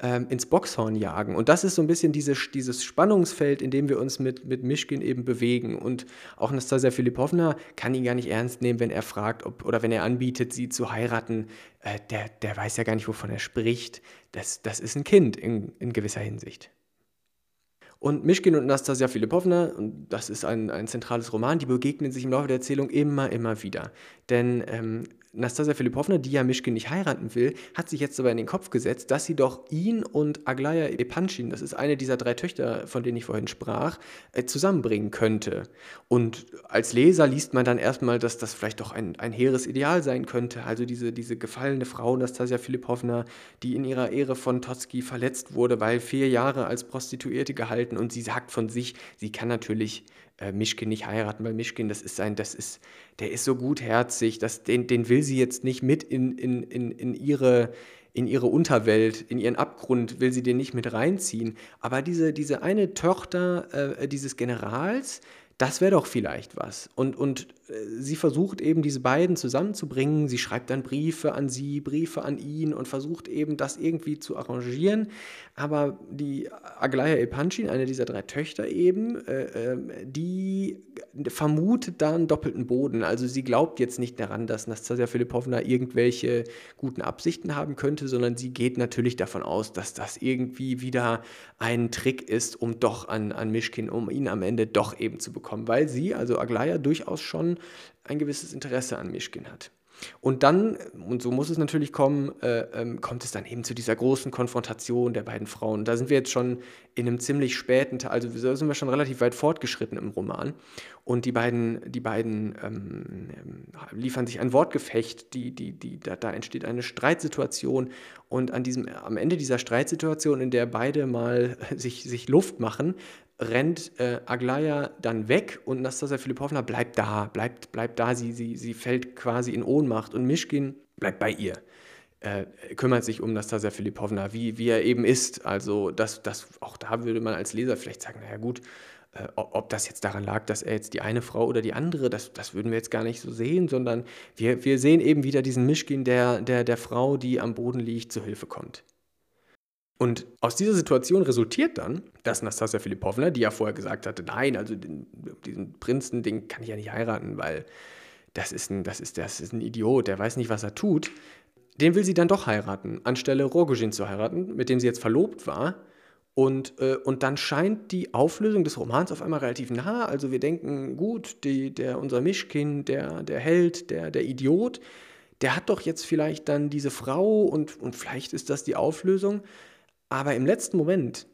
ähm, ins Boxhorn jagen. Und das ist so ein bisschen diese, dieses Spannungsfeld, in dem wir uns mit, mit Mischkin eben bewegen. Und auch Nastasia Filipovna kann ihn gar nicht ernst nehmen, wenn er fragt, ob, oder wenn er anbietet, sie zu heiraten. Äh, der, der weiß ja gar nicht, wovon er spricht. Das, das ist ein Kind in, in gewisser Hinsicht. Und Mischkin und Nastasia Filipovna, und das ist ein, ein zentrales Roman, die begegnen sich im Laufe der Erzählung immer, immer wieder. Denn ähm, Nastasia Filipovna, die ja Mischkin nicht heiraten will, hat sich jetzt aber in den Kopf gesetzt, dass sie doch ihn und Aglaya Epanchin, das ist eine dieser drei Töchter, von denen ich vorhin sprach, äh, zusammenbringen könnte. Und als Leser liest man dann erstmal, dass das vielleicht doch ein, ein hehres Ideal sein könnte. Also diese, diese gefallene Frau, Nastasia Filipovna, die in ihrer Ehre von Totsky verletzt wurde, weil vier Jahre als Prostituierte gehalten und sie sagt von sich, sie kann natürlich äh, Mischkin nicht heiraten, weil Mischkin, das ist ein, das ist, der ist so gutherzig, dass, den, den will sie jetzt nicht mit in, in, in, in ihre in ihre Unterwelt, in ihren Abgrund will sie den nicht mit reinziehen. Aber diese, diese eine Tochter äh, dieses Generals, das wäre doch vielleicht was. Und, und sie versucht eben diese beiden zusammenzubringen. Sie schreibt dann Briefe an sie, Briefe an ihn und versucht eben das irgendwie zu arrangieren. Aber die Aglaya Epanchin, eine dieser drei Töchter eben, äh, ähm, die vermutet da einen doppelten Boden. Also sie glaubt jetzt nicht daran, dass Nastasia Filipovna irgendwelche guten Absichten haben könnte, sondern sie geht natürlich davon aus, dass das irgendwie wieder ein Trick ist, um doch an, an Mischkin, um ihn am Ende doch eben zu bekommen, weil sie, also Aglaya, durchaus schon ein gewisses Interesse an Mischkin hat. Und dann, und so muss es natürlich kommen, äh, ähm, kommt es dann eben zu dieser großen Konfrontation der beiden Frauen. Da sind wir jetzt schon in einem ziemlich späten Teil, also da sind wir schon relativ weit fortgeschritten im Roman. Und die beiden, die beiden ähm, liefern sich ein Wortgefecht, die, die, die, da, da entsteht eine Streitsituation. Und an diesem, am Ende dieser Streitsituation, in der beide mal [laughs] sich, sich Luft machen, rennt äh, Aglaya dann weg und Nastasia Filipovna bleibt da, bleibt, bleibt da, sie, sie, sie fällt quasi in Ohnmacht und Mischkin bleibt bei ihr. Äh, kümmert sich um Nastasia Filipovna, wie, wie er eben ist. Also das, das, auch da würde man als Leser vielleicht sagen, naja gut, äh, ob das jetzt daran lag, dass er jetzt die eine Frau oder die andere, das, das würden wir jetzt gar nicht so sehen, sondern wir, wir sehen eben wieder diesen Mischkin, der, der der Frau, die am Boden liegt, zu Hilfe kommt. Und aus dieser Situation resultiert dann, dass Nastasia Filipovna, die ja vorher gesagt hatte, nein, also den, diesen Prinzen, den kann ich ja nicht heiraten, weil das ist, ein, das, ist, das ist ein Idiot, der weiß nicht, was er tut. Den will sie dann doch heiraten, anstelle Rogojin zu heiraten, mit dem sie jetzt verlobt war. Und, äh, und dann scheint die Auflösung des Romans auf einmal relativ nah. Also wir denken, gut, die, der, unser Mischkin, der, der Held, der, der Idiot, der hat doch jetzt vielleicht dann diese Frau und, und vielleicht ist das die Auflösung. Aber im letzten Moment,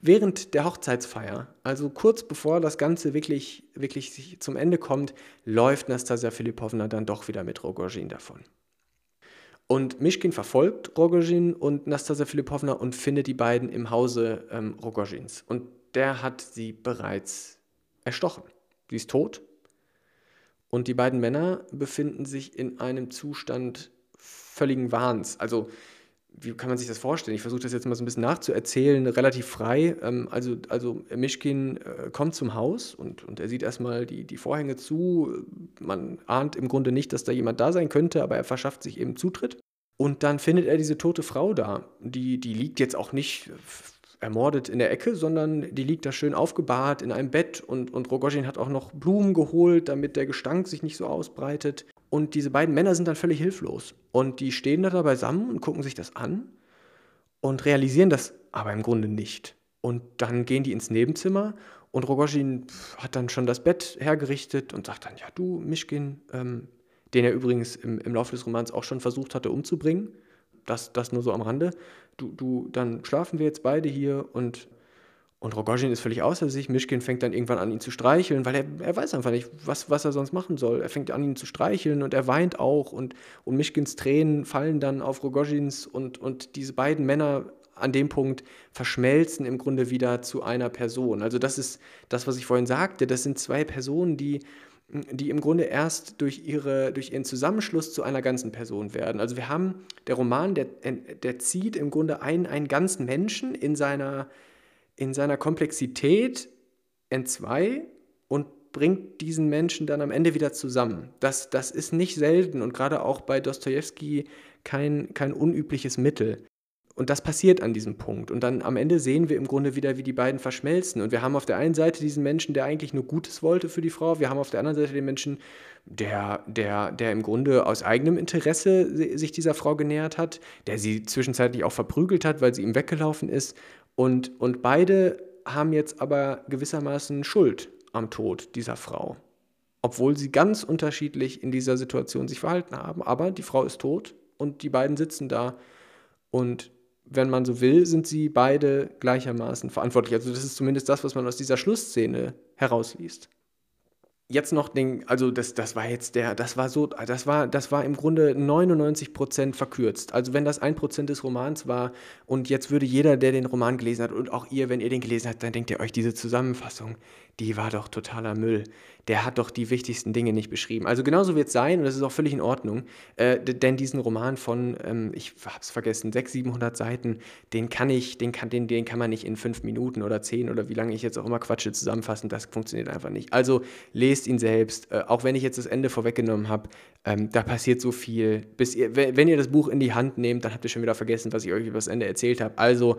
während der Hochzeitsfeier, also kurz bevor das Ganze wirklich, wirklich zum Ende kommt, läuft Nastasia Filipovna dann doch wieder mit Rogojin davon. Und Mischkin verfolgt Rogojin und Nastasia Filipovna und findet die beiden im Hause ähm, Rogojins. Und der hat sie bereits erstochen. Sie ist tot. Und die beiden Männer befinden sich in einem Zustand völligen Wahns. Also wie kann man sich das vorstellen? Ich versuche das jetzt mal so ein bisschen nachzuerzählen, relativ frei. Ähm, also, also Mischkin äh, kommt zum Haus und, und er sieht erstmal die, die Vorhänge zu. Man ahnt im Grunde nicht, dass da jemand da sein könnte, aber er verschafft sich eben Zutritt. Und dann findet er diese tote Frau da. Die, die liegt jetzt auch nicht ermordet in der Ecke, sondern die liegt da schön aufgebahrt in einem Bett und, und Rogojin hat auch noch Blumen geholt, damit der Gestank sich nicht so ausbreitet. Und diese beiden Männer sind dann völlig hilflos. Und die stehen da beisammen und gucken sich das an und realisieren das aber im Grunde nicht. Und dann gehen die ins Nebenzimmer und Rogojin hat dann schon das Bett hergerichtet und sagt dann, ja du, Mischkin, ähm, den er übrigens im, im Laufe des Romans auch schon versucht hatte umzubringen, das, das nur so am Rande, du, du, dann schlafen wir jetzt beide hier und und Rogojin ist völlig außer sich. Mischkin fängt dann irgendwann an, ihn zu streicheln, weil er, er weiß einfach nicht, was, was er sonst machen soll. Er fängt an, ihn zu streicheln und er weint auch. Und, und Mischkins Tränen fallen dann auf Rogojins. Und, und diese beiden Männer an dem Punkt verschmelzen im Grunde wieder zu einer Person. Also das ist das, was ich vorhin sagte. Das sind zwei Personen, die, die im Grunde erst durch, ihre, durch ihren Zusammenschluss zu einer ganzen Person werden. Also wir haben, der Roman, der, der zieht im Grunde einen, einen ganzen Menschen in seiner in seiner Komplexität entzwei und bringt diesen Menschen dann am Ende wieder zusammen. Das, das ist nicht selten und gerade auch bei Dostoevsky kein, kein unübliches Mittel. Und das passiert an diesem Punkt. Und dann am Ende sehen wir im Grunde wieder, wie die beiden verschmelzen. Und wir haben auf der einen Seite diesen Menschen, der eigentlich nur Gutes wollte für die Frau. Wir haben auf der anderen Seite den Menschen, der, der, der im Grunde aus eigenem Interesse sich dieser Frau genähert hat, der sie zwischenzeitlich auch verprügelt hat, weil sie ihm weggelaufen ist. Und, und beide haben jetzt aber gewissermaßen Schuld am Tod dieser Frau. Obwohl sie ganz unterschiedlich in dieser Situation sich verhalten haben. Aber die Frau ist tot und die beiden sitzen da. Und wenn man so will, sind sie beide gleichermaßen verantwortlich. Also das ist zumindest das, was man aus dieser Schlussszene herausliest jetzt noch den, also das, das war jetzt der, das war so, das war, das war im Grunde 99 Prozent verkürzt. Also wenn das ein Prozent des Romans war und jetzt würde jeder, der den Roman gelesen hat und auch ihr, wenn ihr den gelesen habt, dann denkt ihr euch, diese Zusammenfassung, die war doch totaler Müll. Der hat doch die wichtigsten Dinge nicht beschrieben. Also genauso wird es sein und das ist auch völlig in Ordnung, äh, denn diesen Roman von, ähm, ich hab's vergessen, 600, 700 Seiten, den kann ich, den kann, den, den kann man nicht in fünf Minuten oder zehn oder wie lange ich jetzt auch immer quatsche zusammenfassen, das funktioniert einfach nicht. Also lest lest ihn selbst, äh, auch wenn ich jetzt das Ende vorweggenommen habe, ähm, da passiert so viel. Bis ihr, wenn ihr das Buch in die Hand nehmt, dann habt ihr schon wieder vergessen, was ich euch über das Ende erzählt habe. Also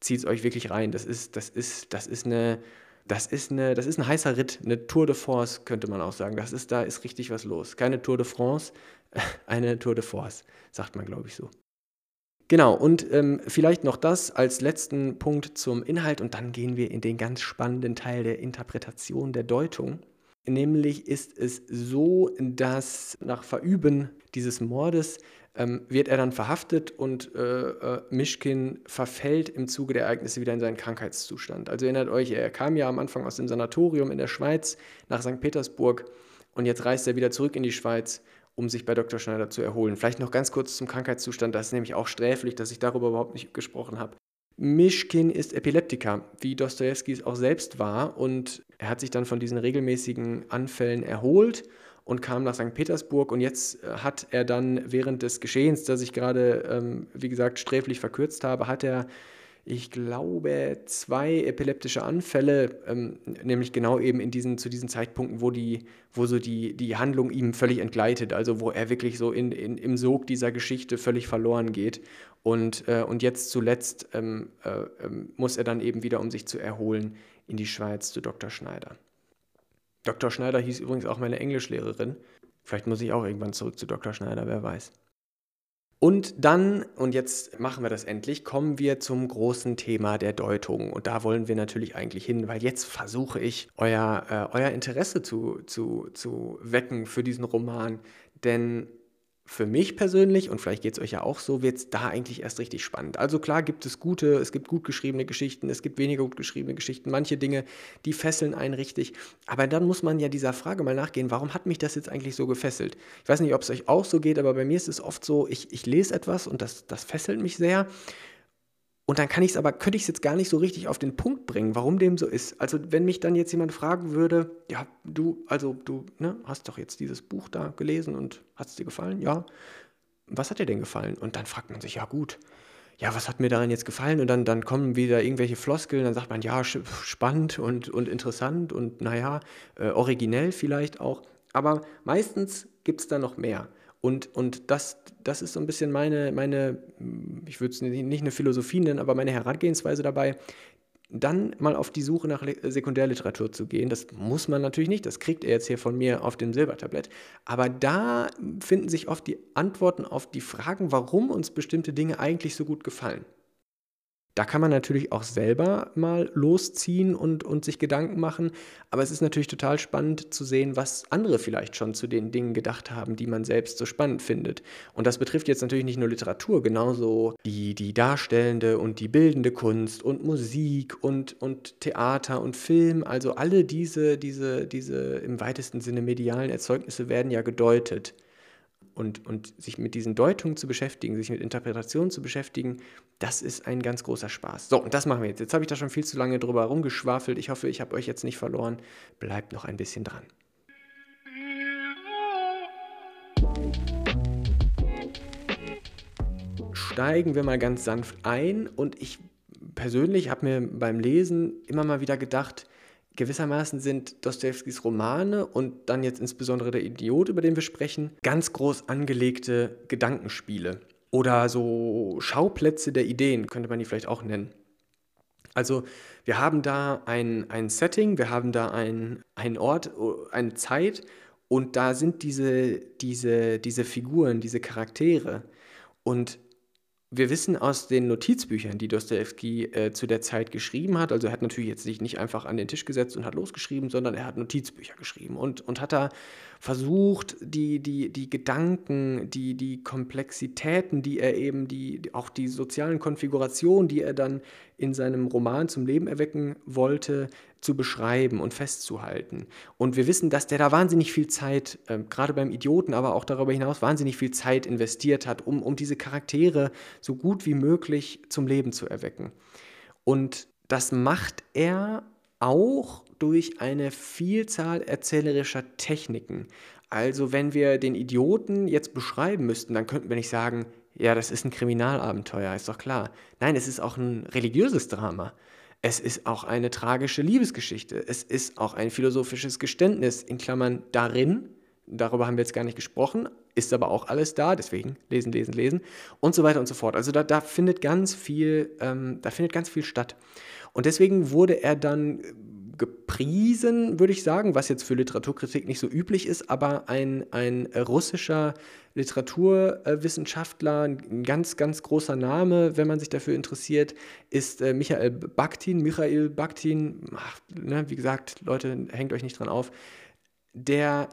zieht es euch wirklich rein. Das ist, das ist, das ist eine. Das ist, eine, das ist ein heißer Ritt, eine Tour de France, könnte man auch sagen. Das ist, da ist richtig was los. Keine Tour de France, [laughs] eine Tour de Force, sagt man, glaube ich, so. Genau, und ähm, vielleicht noch das als letzten Punkt zum Inhalt und dann gehen wir in den ganz spannenden Teil der Interpretation, der Deutung. Nämlich ist es so, dass nach Verüben dieses Mordes ähm, wird er dann verhaftet und äh, äh, Mischkin verfällt im Zuge der Ereignisse wieder in seinen Krankheitszustand. Also erinnert euch, er kam ja am Anfang aus dem Sanatorium in der Schweiz nach St. Petersburg und jetzt reist er wieder zurück in die Schweiz, um sich bei Dr. Schneider zu erholen. Vielleicht noch ganz kurz zum Krankheitszustand, das ist nämlich auch sträflich, dass ich darüber überhaupt nicht gesprochen habe. Mischkin ist Epileptiker, wie Dostoevsky es auch selbst war. Und er hat sich dann von diesen regelmäßigen Anfällen erholt und kam nach St. Petersburg. Und jetzt äh, hat er dann während des Geschehens, das ich gerade, ähm, wie gesagt, sträflich verkürzt habe, hat er ich glaube, zwei epileptische Anfälle, ähm, nämlich genau eben in diesen, zu diesen Zeitpunkten, wo, die, wo so die, die Handlung ihm völlig entgleitet, also wo er wirklich so in, in, im Sog dieser Geschichte völlig verloren geht. Und, äh, und jetzt zuletzt ähm, äh, ähm, muss er dann eben wieder, um sich zu erholen, in die Schweiz zu Dr. Schneider. Dr. Schneider hieß übrigens auch meine Englischlehrerin. Vielleicht muss ich auch irgendwann zurück zu Dr. Schneider, wer weiß. Und dann, und jetzt machen wir das endlich, kommen wir zum großen Thema der Deutung. Und da wollen wir natürlich eigentlich hin, weil jetzt versuche ich, euer, äh, euer Interesse zu, zu, zu wecken für diesen Roman. Denn für mich persönlich, und vielleicht geht es euch ja auch so, wird es da eigentlich erst richtig spannend. Also klar gibt es gute, es gibt gut geschriebene Geschichten, es gibt weniger gut geschriebene Geschichten, manche Dinge, die fesseln einen richtig. Aber dann muss man ja dieser Frage mal nachgehen, warum hat mich das jetzt eigentlich so gefesselt? Ich weiß nicht, ob es euch auch so geht, aber bei mir ist es oft so, ich, ich lese etwas und das, das fesselt mich sehr. Und dann kann ich es aber, könnte ich es jetzt gar nicht so richtig auf den Punkt bringen, warum dem so ist. Also wenn mich dann jetzt jemand fragen würde, ja, du, also du ne, hast doch jetzt dieses Buch da gelesen und hat es dir gefallen? Ja. Was hat dir denn gefallen? Und dann fragt man sich, ja gut, ja, was hat mir daran jetzt gefallen? Und dann, dann kommen wieder irgendwelche Floskeln, dann sagt man, ja, spannend und, und interessant und naja, äh, originell vielleicht auch. Aber meistens gibt es da noch mehr. Und, und das, das ist so ein bisschen meine, meine ich würde es nicht eine Philosophie nennen, aber meine Herangehensweise dabei, dann mal auf die Suche nach Sekundärliteratur zu gehen. Das muss man natürlich nicht, das kriegt er jetzt hier von mir auf dem Silbertablett. Aber da finden sich oft die Antworten auf die Fragen, warum uns bestimmte Dinge eigentlich so gut gefallen. Da kann man natürlich auch selber mal losziehen und, und sich Gedanken machen. Aber es ist natürlich total spannend zu sehen, was andere vielleicht schon zu den Dingen gedacht haben, die man selbst so spannend findet. Und das betrifft jetzt natürlich nicht nur Literatur, genauso die, die darstellende und die bildende Kunst und Musik und, und Theater und Film. Also alle diese, diese, diese im weitesten Sinne medialen Erzeugnisse werden ja gedeutet. Und, und sich mit diesen Deutungen zu beschäftigen, sich mit Interpretationen zu beschäftigen, das ist ein ganz großer Spaß. So, und das machen wir jetzt. Jetzt habe ich da schon viel zu lange drüber rumgeschwafelt. Ich hoffe, ich habe euch jetzt nicht verloren. Bleibt noch ein bisschen dran. Steigen wir mal ganz sanft ein und ich persönlich habe mir beim Lesen immer mal wieder gedacht, gewissermaßen sind Dostojewskis Romane und dann jetzt insbesondere der Idiot, über den wir sprechen, ganz groß angelegte Gedankenspiele oder so Schauplätze der Ideen, könnte man die vielleicht auch nennen. Also wir haben da ein, ein Setting, wir haben da ein, ein Ort, eine Zeit und da sind diese, diese, diese Figuren, diese Charaktere. Und wir wissen aus den Notizbüchern, die Dostoevsky äh, zu der Zeit geschrieben hat, also er hat natürlich jetzt sich nicht einfach an den Tisch gesetzt und hat losgeschrieben, sondern er hat Notizbücher geschrieben und, und hat da versucht, die, die, die Gedanken, die, die Komplexitäten, die er eben, die, auch die sozialen Konfigurationen, die er dann in seinem Roman zum Leben erwecken wollte, zu beschreiben und festzuhalten. Und wir wissen, dass der da wahnsinnig viel Zeit, äh, gerade beim Idioten, aber auch darüber hinaus, wahnsinnig viel Zeit investiert hat, um, um diese Charaktere so gut wie möglich zum Leben zu erwecken. Und das macht er auch durch eine Vielzahl erzählerischer Techniken. Also wenn wir den Idioten jetzt beschreiben müssten, dann könnten wir nicht sagen, ja, das ist ein Kriminalabenteuer, ist doch klar. Nein, es ist auch ein religiöses Drama. Es ist auch eine tragische Liebesgeschichte. Es ist auch ein philosophisches Geständnis, in Klammern darin, darüber haben wir jetzt gar nicht gesprochen, ist aber auch alles da, deswegen lesen, lesen, lesen und so weiter und so fort. Also da, da findet ganz viel, ähm, da findet ganz viel statt. Und deswegen wurde er dann gepriesen, würde ich sagen, was jetzt für Literaturkritik nicht so üblich ist, aber ein, ein russischer Literaturwissenschaftler, ein ganz, ganz großer Name, wenn man sich dafür interessiert, ist äh, Michael Bakhtin. Michael Bakhtin, ach, ne, wie gesagt, Leute, hängt euch nicht dran auf, der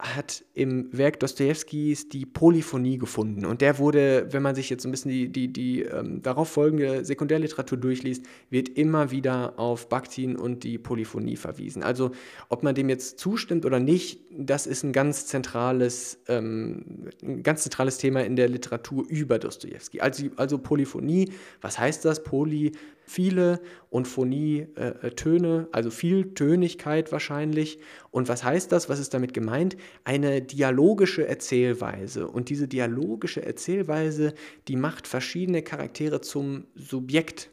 hat im Werk Dostojewskis die Polyphonie gefunden. Und der wurde, wenn man sich jetzt so ein bisschen die, die, die ähm, darauf folgende Sekundärliteratur durchliest, wird immer wieder auf Bakhtin und die Polyphonie verwiesen. Also ob man dem jetzt zustimmt oder nicht, das ist ein ganz zentrales, ähm, ein ganz zentrales Thema in der Literatur über Dostojewski. Also, also Polyphonie, was heißt das? Poly viele und Phonie äh, äh, Töne, also Vieltönigkeit wahrscheinlich. Und was heißt das? Was ist damit gemeint? Eine dialogische Erzählweise. Und diese dialogische Erzählweise, die macht verschiedene Charaktere zum Subjekt.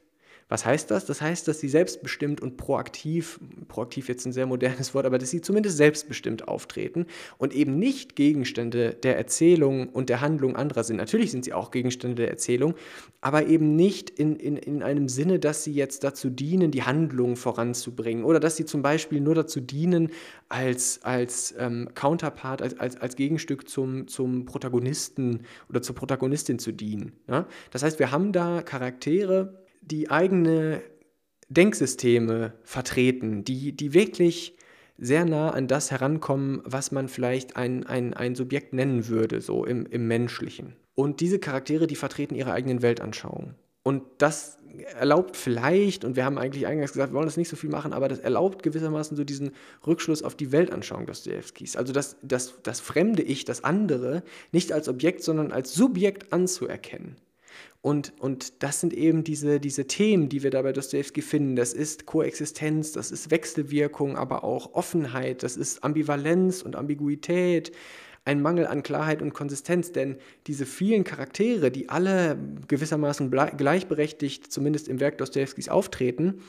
Was heißt das? Das heißt, dass sie selbstbestimmt und proaktiv, proaktiv jetzt ein sehr modernes Wort, aber dass sie zumindest selbstbestimmt auftreten und eben nicht Gegenstände der Erzählung und der Handlung anderer sind. Natürlich sind sie auch Gegenstände der Erzählung, aber eben nicht in, in, in einem Sinne, dass sie jetzt dazu dienen, die Handlung voranzubringen oder dass sie zum Beispiel nur dazu dienen, als, als ähm, Counterpart, als, als, als Gegenstück zum, zum Protagonisten oder zur Protagonistin zu dienen. Ja? Das heißt, wir haben da Charaktere, die eigene Denksysteme vertreten, die, die wirklich sehr nah an das herankommen, was man vielleicht ein, ein, ein Subjekt nennen würde, so im, im Menschlichen. Und diese Charaktere, die vertreten ihre eigenen Weltanschauungen. Und das erlaubt vielleicht, und wir haben eigentlich eingangs gesagt, wir wollen das nicht so viel machen, aber das erlaubt gewissermaßen so diesen Rückschluss auf die Weltanschauung Dostojewskis. Also das, das, das fremde Ich, das andere, nicht als Objekt, sondern als Subjekt anzuerkennen. Und, und das sind eben diese, diese Themen, die wir da bei Dostoevsky finden. Das ist Koexistenz, das ist Wechselwirkung, aber auch Offenheit, das ist Ambivalenz und Ambiguität, ein Mangel an Klarheit und Konsistenz, denn diese vielen Charaktere, die alle gewissermaßen gleichberechtigt, zumindest im Werk Dostojewskis, auftreten,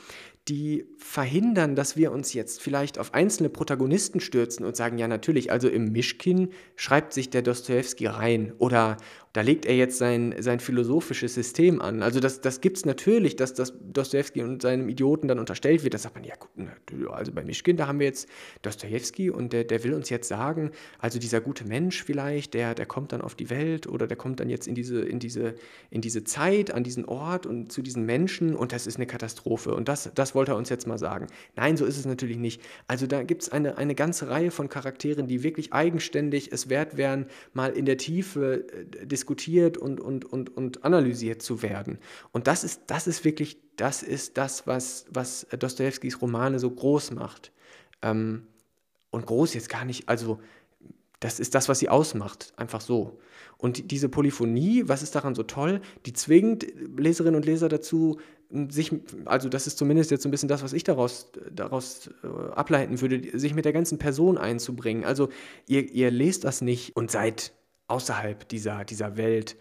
die verhindern, dass wir uns jetzt vielleicht auf einzelne Protagonisten stürzen und sagen, ja natürlich, also im Mischkin schreibt sich der Dostoevsky rein oder da legt er jetzt sein, sein philosophisches System an. Also das, das gibt es natürlich, dass das Dostoevsky und seinem Idioten dann unterstellt wird. Da sagt man, ja gut, also bei Mischkin, da haben wir jetzt Dostoevsky und der, der will uns jetzt sagen, also dieser gute Mensch vielleicht, der, der kommt dann auf die Welt oder der kommt dann jetzt in diese, in, diese, in diese Zeit, an diesen Ort und zu diesen Menschen und das ist eine Katastrophe. Und das, das wollte er uns jetzt mal sagen. Nein, so ist es natürlich nicht. Also da gibt es eine, eine ganze Reihe von Charakteren, die wirklich eigenständig es wert wären, mal in der Tiefe äh, diskutiert und, und, und, und analysiert zu werden. Und das ist, das ist wirklich, das ist das, was, was Dostojewskis Romane so groß macht. Ähm, und groß jetzt gar nicht, also das ist das, was sie ausmacht, einfach so. Und diese Polyphonie, was ist daran so toll? Die zwingt Leserinnen und Leser dazu, sich, also das ist zumindest jetzt so ein bisschen das, was ich daraus, daraus äh, ableiten würde, sich mit der ganzen Person einzubringen. Also ihr, ihr lest das nicht und seid außerhalb dieser, dieser Welt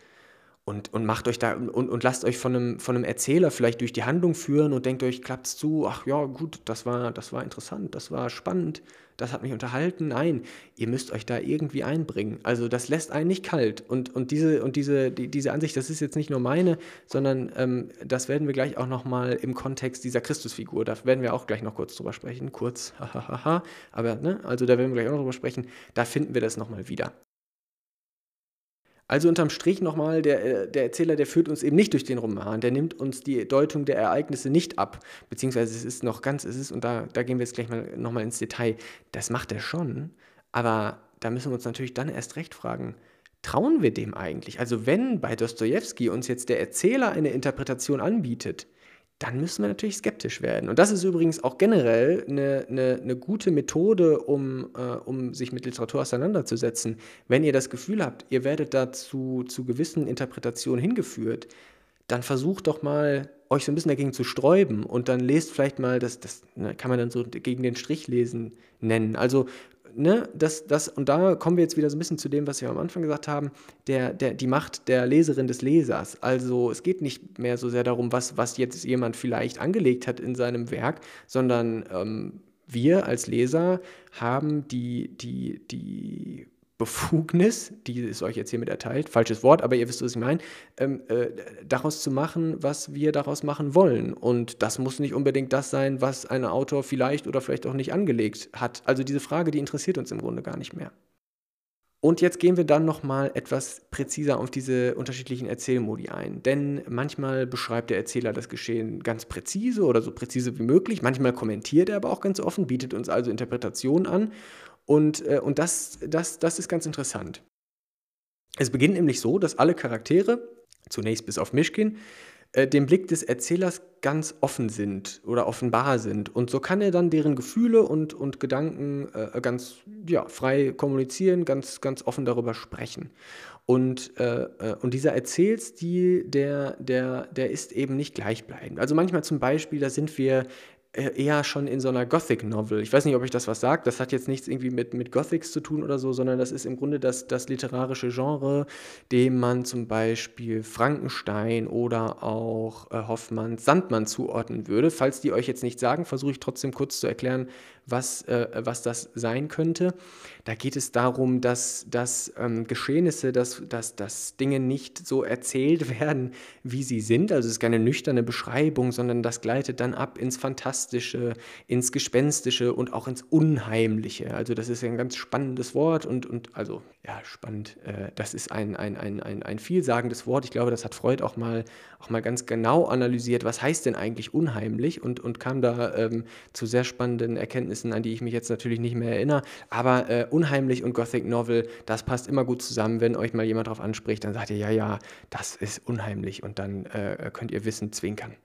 und, und macht euch da und, und lasst euch von einem, von einem Erzähler vielleicht durch die Handlung führen und denkt euch, klappt's zu, ach ja, gut, das war, das war interessant, das war spannend, das hat mich unterhalten. Nein, ihr müsst euch da irgendwie einbringen. Also das lässt einen nicht kalt. Und, und, diese, und diese, die, diese Ansicht, das ist jetzt nicht nur meine, sondern ähm, das werden wir gleich auch nochmal im Kontext dieser Christusfigur, da werden wir auch gleich noch kurz drüber sprechen, kurz, [laughs] hahaha, aber, ne, also da werden wir gleich auch noch drüber sprechen, da finden wir das nochmal wieder. Also unterm Strich nochmal, der, äh, der Erzähler, der führt uns eben nicht durch den Roman, der nimmt uns die Deutung der Ereignisse nicht ab, beziehungsweise es ist noch ganz, es ist, und da, da gehen wir jetzt gleich mal nochmal ins Detail, das macht er schon, aber da müssen wir uns natürlich dann erst recht fragen, trauen wir dem eigentlich? Also wenn bei Dostoevsky uns jetzt der Erzähler eine Interpretation anbietet, dann müssen wir natürlich skeptisch werden. Und das ist übrigens auch generell eine, eine, eine gute Methode, um, äh, um sich mit Literatur auseinanderzusetzen. Wenn ihr das Gefühl habt, ihr werdet dazu zu gewissen Interpretationen hingeführt, dann versucht doch mal, euch so ein bisschen dagegen zu sträuben und dann lest vielleicht mal, das, das ne, kann man dann so gegen den Strich lesen nennen. Also ne, das, das, und da kommen wir jetzt wieder so ein bisschen zu dem, was wir am Anfang gesagt haben, der, der, die Macht der Leserin des Lesers. Also es geht nicht mehr so sehr darum, was, was jetzt jemand vielleicht angelegt hat in seinem Werk, sondern ähm, wir als Leser haben die, die, die Befugnis, die ist euch jetzt hiermit erteilt, falsches Wort, aber ihr wisst, was ich meine, ähm, äh, daraus zu machen, was wir daraus machen wollen. Und das muss nicht unbedingt das sein, was ein Autor vielleicht oder vielleicht auch nicht angelegt hat. Also diese Frage, die interessiert uns im Grunde gar nicht mehr. Und jetzt gehen wir dann nochmal etwas präziser auf diese unterschiedlichen Erzählmodi ein. Denn manchmal beschreibt der Erzähler das Geschehen ganz präzise oder so präzise wie möglich. Manchmal kommentiert er aber auch ganz offen, bietet uns also Interpretationen an. Und, äh, und das, das, das ist ganz interessant. Es beginnt nämlich so, dass alle Charaktere, zunächst bis auf Mischkin, äh, dem Blick des Erzählers ganz offen sind oder offenbar sind. Und so kann er dann deren Gefühle und, und Gedanken äh, ganz ja, frei kommunizieren, ganz, ganz offen darüber sprechen. Und, äh, äh, und dieser Erzählstil, der, der, der ist eben nicht gleichbleibend. Also manchmal zum Beispiel, da sind wir eher schon in so einer Gothic-Novel. Ich weiß nicht, ob ich das was sagt. Das hat jetzt nichts irgendwie mit, mit Gothics zu tun oder so, sondern das ist im Grunde das, das literarische Genre, dem man zum Beispiel Frankenstein oder auch äh, Hoffmanns Sandmann zuordnen würde. Falls die euch jetzt nicht sagen, versuche ich trotzdem kurz zu erklären, was, äh, was das sein könnte. Da geht es darum, dass, dass ähm, Geschehnisse, dass, dass, dass Dinge nicht so erzählt [laughs] werden, wie sie sind. Also es ist keine nüchterne Beschreibung, sondern das gleitet dann ab ins Fantastische, ins Gespenstische und auch ins Unheimliche. Also das ist ein ganz spannendes Wort und, und also ja, spannend. Äh, das ist ein, ein, ein, ein, ein vielsagendes Wort. Ich glaube, das hat Freud auch mal, auch mal ganz genau analysiert, was heißt denn eigentlich unheimlich und, und kam da ähm, zu sehr spannenden Erkenntnissen, an die ich mich jetzt natürlich nicht mehr erinnere. Aber äh, unheimlich und Gothic Novel, das passt immer gut zusammen. Wenn euch mal jemand darauf anspricht, dann sagt ihr, ja, ja, das ist unheimlich und dann äh, könnt ihr wissen, zwinkern.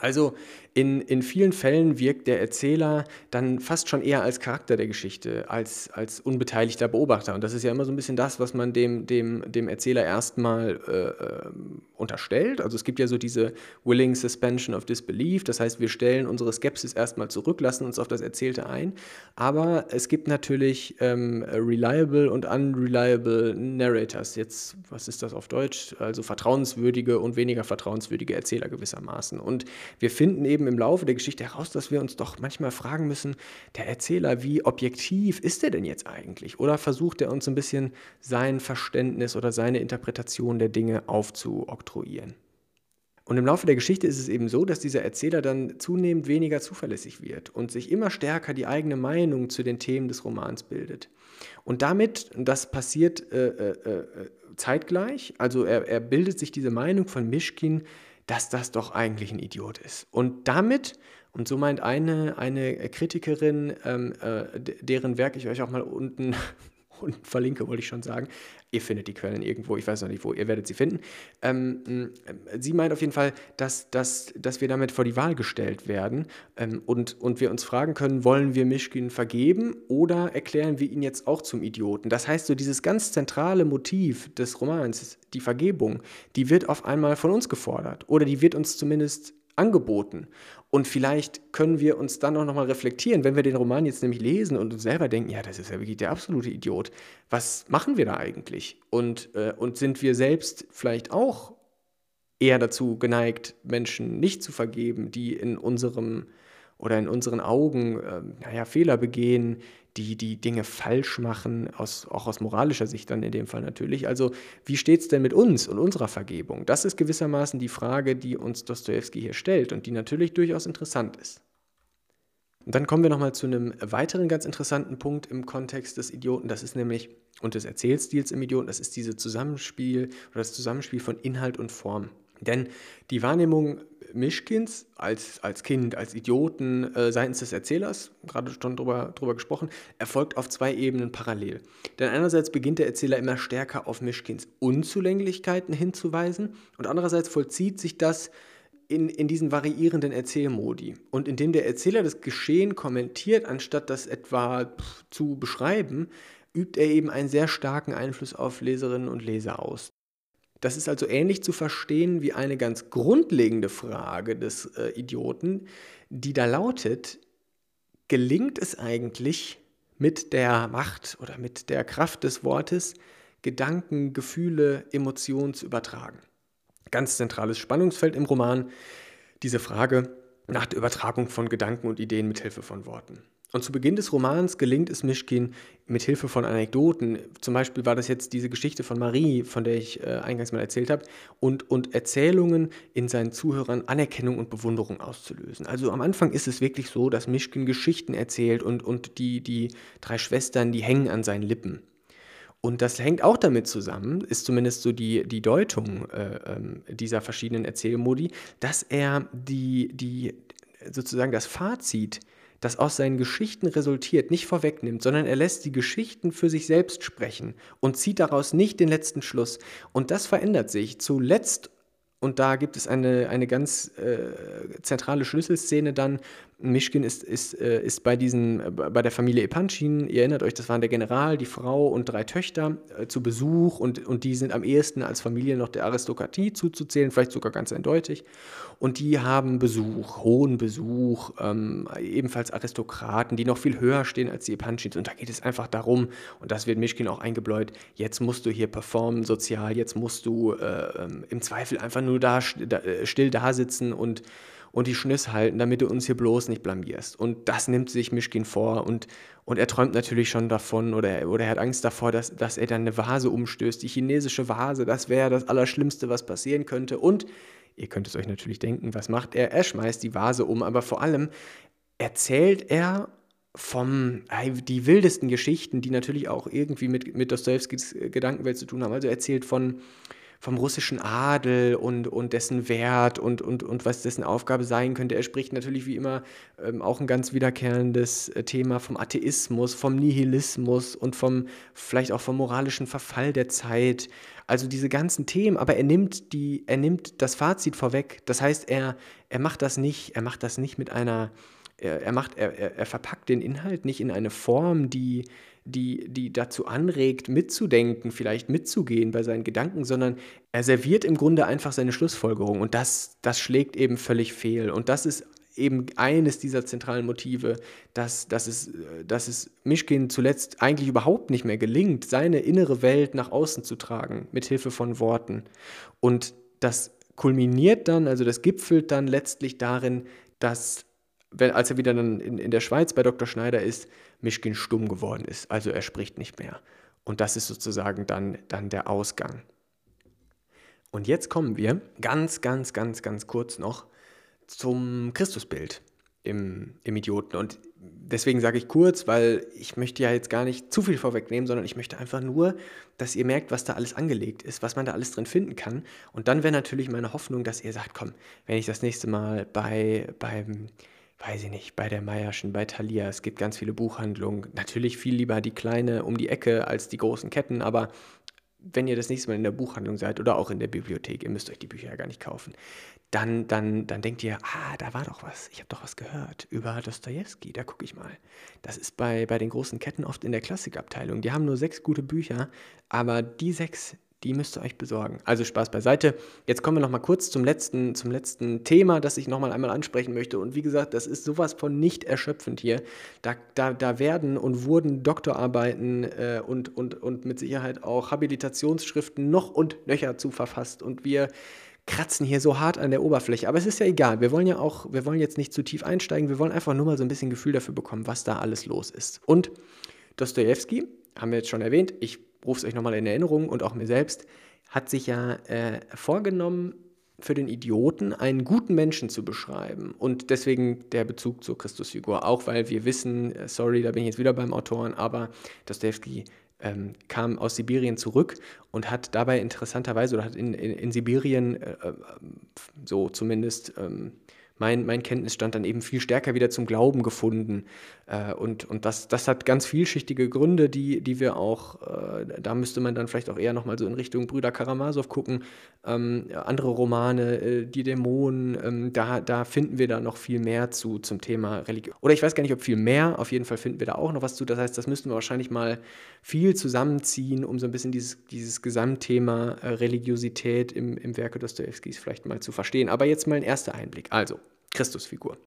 Also in, in vielen Fällen wirkt der Erzähler dann fast schon eher als Charakter der Geschichte, als, als unbeteiligter Beobachter. Und das ist ja immer so ein bisschen das, was man dem, dem, dem Erzähler erstmal äh, ähm, unterstellt. Also es gibt ja so diese Willing Suspension of Disbelief, das heißt, wir stellen unsere Skepsis erstmal zurück, lassen uns auf das Erzählte ein. Aber es gibt natürlich ähm, reliable und unreliable Narrators. Jetzt, was ist das auf Deutsch? Also vertrauenswürdige und weniger vertrauenswürdige Erzähler gewissermaßen. Und wir finden eben im Laufe der Geschichte heraus, dass wir uns doch manchmal fragen müssen, der Erzähler, wie objektiv ist er denn jetzt eigentlich? Oder versucht er uns ein bisschen sein Verständnis oder seine Interpretation der Dinge aufzuoktroyieren? Und im Laufe der Geschichte ist es eben so, dass dieser Erzähler dann zunehmend weniger zuverlässig wird und sich immer stärker die eigene Meinung zu den Themen des Romans bildet. Und damit, das passiert äh, äh, äh zeitgleich, also er, er bildet sich diese Meinung von Mischkin dass das doch eigentlich ein Idiot ist. Und damit, und so meint eine, eine Kritikerin, ähm, äh, deren Werk ich euch auch mal unten, unten verlinke, wollte ich schon sagen, ihr findet die Quellen irgendwo, ich weiß noch nicht wo, ihr werdet sie finden. Ähm, sie meint auf jeden Fall, dass, dass, dass wir damit vor die Wahl gestellt werden ähm, und, und wir uns fragen können, wollen wir Mischkin vergeben oder erklären wir ihn jetzt auch zum Idioten? Das heißt, so dieses ganz zentrale Motiv des Romans, die Vergebung, die wird auf einmal von uns gefordert oder die wird uns zumindest angeboten. Und vielleicht können wir uns dann auch nochmal reflektieren, wenn wir den Roman jetzt nämlich lesen und uns selber denken, ja, das ist ja wirklich der absolute Idiot. Was machen wir da eigentlich? Und, äh, und sind wir selbst vielleicht auch eher dazu geneigt, Menschen nicht zu vergeben, die in unserem oder in unseren Augen äh, naja, Fehler begehen, die die Dinge falsch machen, aus, auch aus moralischer Sicht dann in dem Fall natürlich. Also wie steht es denn mit uns und unserer Vergebung? Das ist gewissermaßen die Frage, die uns Dostoevsky hier stellt und die natürlich durchaus interessant ist. Und dann kommen wir nochmal zu einem weiteren ganz interessanten Punkt im Kontext des Idioten, das ist nämlich, und des Erzählstils im Idioten, das ist dieses Zusammenspiel oder das Zusammenspiel von Inhalt und Form. Denn die Wahrnehmung Mischkins als, als Kind, als Idioten äh, seitens des Erzählers, gerade schon drüber, drüber gesprochen, erfolgt auf zwei Ebenen parallel. Denn einerseits beginnt der Erzähler immer stärker auf Mischkins Unzulänglichkeiten hinzuweisen und andererseits vollzieht sich das in, in diesen variierenden Erzählmodi. Und indem der Erzähler das Geschehen kommentiert, anstatt das etwa zu beschreiben, übt er eben einen sehr starken Einfluss auf Leserinnen und Leser aus. Das ist also ähnlich zu verstehen wie eine ganz grundlegende Frage des äh, Idioten, die da lautet, gelingt es eigentlich mit der Macht oder mit der Kraft des Wortes, Gedanken, Gefühle, Emotionen zu übertragen? Ganz zentrales Spannungsfeld im Roman, diese Frage nach der Übertragung von Gedanken und Ideen mit Hilfe von Worten. Und zu Beginn des Romans gelingt es Mischkin mit Hilfe von Anekdoten, zum Beispiel war das jetzt diese Geschichte von Marie, von der ich äh, eingangs mal erzählt habe, und, und Erzählungen in seinen Zuhörern Anerkennung und Bewunderung auszulösen. Also am Anfang ist es wirklich so, dass Mischkin Geschichten erzählt und, und die, die drei Schwestern, die hängen an seinen Lippen. Und das hängt auch damit zusammen, ist zumindest so die, die Deutung äh, äh, dieser verschiedenen Erzählmodi, dass er die, die sozusagen das Fazit das aus seinen Geschichten resultiert, nicht vorwegnimmt, sondern er lässt die Geschichten für sich selbst sprechen und zieht daraus nicht den letzten Schluss. Und das verändert sich. Zuletzt und da gibt es eine, eine ganz äh, zentrale Schlüsselszene dann, Mischkin ist, ist, äh, ist bei, diesen, äh, bei der Familie Epanchin, ihr erinnert euch, das waren der General, die Frau und drei Töchter äh, zu Besuch und, und die sind am ehesten als Familie noch der Aristokratie zuzuzählen, vielleicht sogar ganz eindeutig. Und die haben Besuch, hohen Besuch, ähm, ebenfalls Aristokraten, die noch viel höher stehen als die Epanchins. Und da geht es einfach darum, und das wird Mischkin auch eingebläut, jetzt musst du hier performen sozial, jetzt musst du äh, ähm, im Zweifel einfach nur da, da still da sitzen und und die Schniss halten, damit du uns hier bloß nicht blamierst. Und das nimmt sich Mischkin vor und, und er träumt natürlich schon davon oder, oder er hat Angst davor, dass, dass er dann eine Vase umstößt. Die chinesische Vase, das wäre das Allerschlimmste, was passieren könnte. Und ihr könnt es euch natürlich denken, was macht er? Er schmeißt die Vase um, aber vor allem erzählt er vom, die wildesten Geschichten, die natürlich auch irgendwie mit, mit Dostojewskis Gedankenwelt zu tun haben. Also er erzählt von vom russischen Adel und, und dessen Wert und, und, und was dessen Aufgabe sein könnte. Er spricht natürlich wie immer ähm, auch ein ganz wiederkehrendes äh, Thema vom Atheismus, vom Nihilismus und vom vielleicht auch vom moralischen Verfall der Zeit. Also diese ganzen Themen, aber er nimmt die, er nimmt das Fazit vorweg. Das heißt, er, er macht das nicht, er macht das nicht mit einer, er, er macht, er, er verpackt den Inhalt nicht in eine Form, die, die, die dazu anregt, mitzudenken, vielleicht mitzugehen bei seinen Gedanken, sondern er serviert im Grunde einfach seine Schlussfolgerung und das, das schlägt eben völlig fehl. Und das ist eben eines dieser zentralen Motive, dass, dass, es, dass es Mischkin zuletzt eigentlich überhaupt nicht mehr gelingt, seine innere Welt nach außen zu tragen, mit Hilfe von Worten. Und das kulminiert dann, also das gipfelt dann letztlich darin, dass, wenn, als er wieder dann in, in der Schweiz bei Dr. Schneider ist, Mischkin stumm geworden ist, also er spricht nicht mehr. Und das ist sozusagen dann, dann der Ausgang. Und jetzt kommen wir ganz, ganz, ganz, ganz kurz noch zum Christusbild im, im Idioten. Und deswegen sage ich kurz, weil ich möchte ja jetzt gar nicht zu viel vorwegnehmen, sondern ich möchte einfach nur, dass ihr merkt, was da alles angelegt ist, was man da alles drin finden kann. Und dann wäre natürlich meine Hoffnung, dass ihr sagt, komm, wenn ich das nächste Mal bei, beim weiß ich nicht, bei der Meierschen, bei Thalia, es gibt ganz viele Buchhandlungen. Natürlich viel lieber die kleine um die Ecke als die großen Ketten, aber wenn ihr das nächste Mal in der Buchhandlung seid oder auch in der Bibliothek, ihr müsst euch die Bücher ja gar nicht kaufen, dann, dann, dann denkt ihr, ah, da war doch was, ich habe doch was gehört über Dostoevsky, da gucke ich mal. Das ist bei, bei den großen Ketten oft in der Klassikabteilung. Die haben nur sechs gute Bücher, aber die sechs, die müsst ihr euch besorgen. Also Spaß beiseite. Jetzt kommen wir noch mal kurz zum letzten, zum letzten Thema, das ich noch mal einmal ansprechen möchte. Und wie gesagt, das ist sowas von nicht erschöpfend hier. Da, da, da werden und wurden Doktorarbeiten äh, und, und, und mit Sicherheit auch Habilitationsschriften noch und nöcher zu verfasst. Und wir kratzen hier so hart an der Oberfläche. Aber es ist ja egal. Wir wollen ja auch, wir wollen jetzt nicht zu tief einsteigen. Wir wollen einfach nur mal so ein bisschen Gefühl dafür bekommen, was da alles los ist. Und Dostoevsky, haben wir jetzt schon erwähnt, ich rufe es euch nochmal in Erinnerung und auch mir selbst, hat sich ja äh, vorgenommen, für den Idioten einen guten Menschen zu beschreiben. Und deswegen der Bezug zur Christusfigur. Auch weil wir wissen, äh, sorry, da bin ich jetzt wieder beim Autoren, aber Dostoevsky ähm, kam aus Sibirien zurück und hat dabei interessanterweise oder hat in, in, in Sibirien, äh, äh so zumindest ähm, mein, mein Kenntnisstand dann eben viel stärker wieder zum Glauben gefunden. Äh, und und das, das hat ganz vielschichtige Gründe, die, die wir auch, äh, da müsste man dann vielleicht auch eher nochmal so in Richtung Brüder Karamasow gucken. Ähm, andere Romane, äh, die Dämonen, ähm, da, da finden wir da noch viel mehr zu zum Thema Religion. Oder ich weiß gar nicht, ob viel mehr, auf jeden Fall finden wir da auch noch was zu. Das heißt, das müssten wir wahrscheinlich mal viel zusammenziehen, um so ein bisschen dieses, dieses Gesamtthema äh, Religiosität im, im Werke Dostojewskis vielleicht mal zu verstehen. Aber jetzt mal ein erster Einblick. Also, Christusfigur.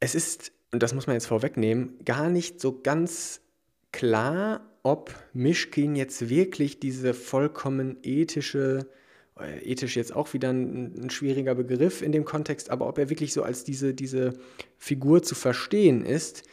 Es ist, und das muss man jetzt vorwegnehmen, gar nicht so ganz klar, ob Mischkin jetzt wirklich diese vollkommen ethische, äh, ethisch jetzt auch wieder ein, ein, schwieriger Begriff in dem Kontext, aber ob er wirklich so als diese, diese Figur zu verstehen ist,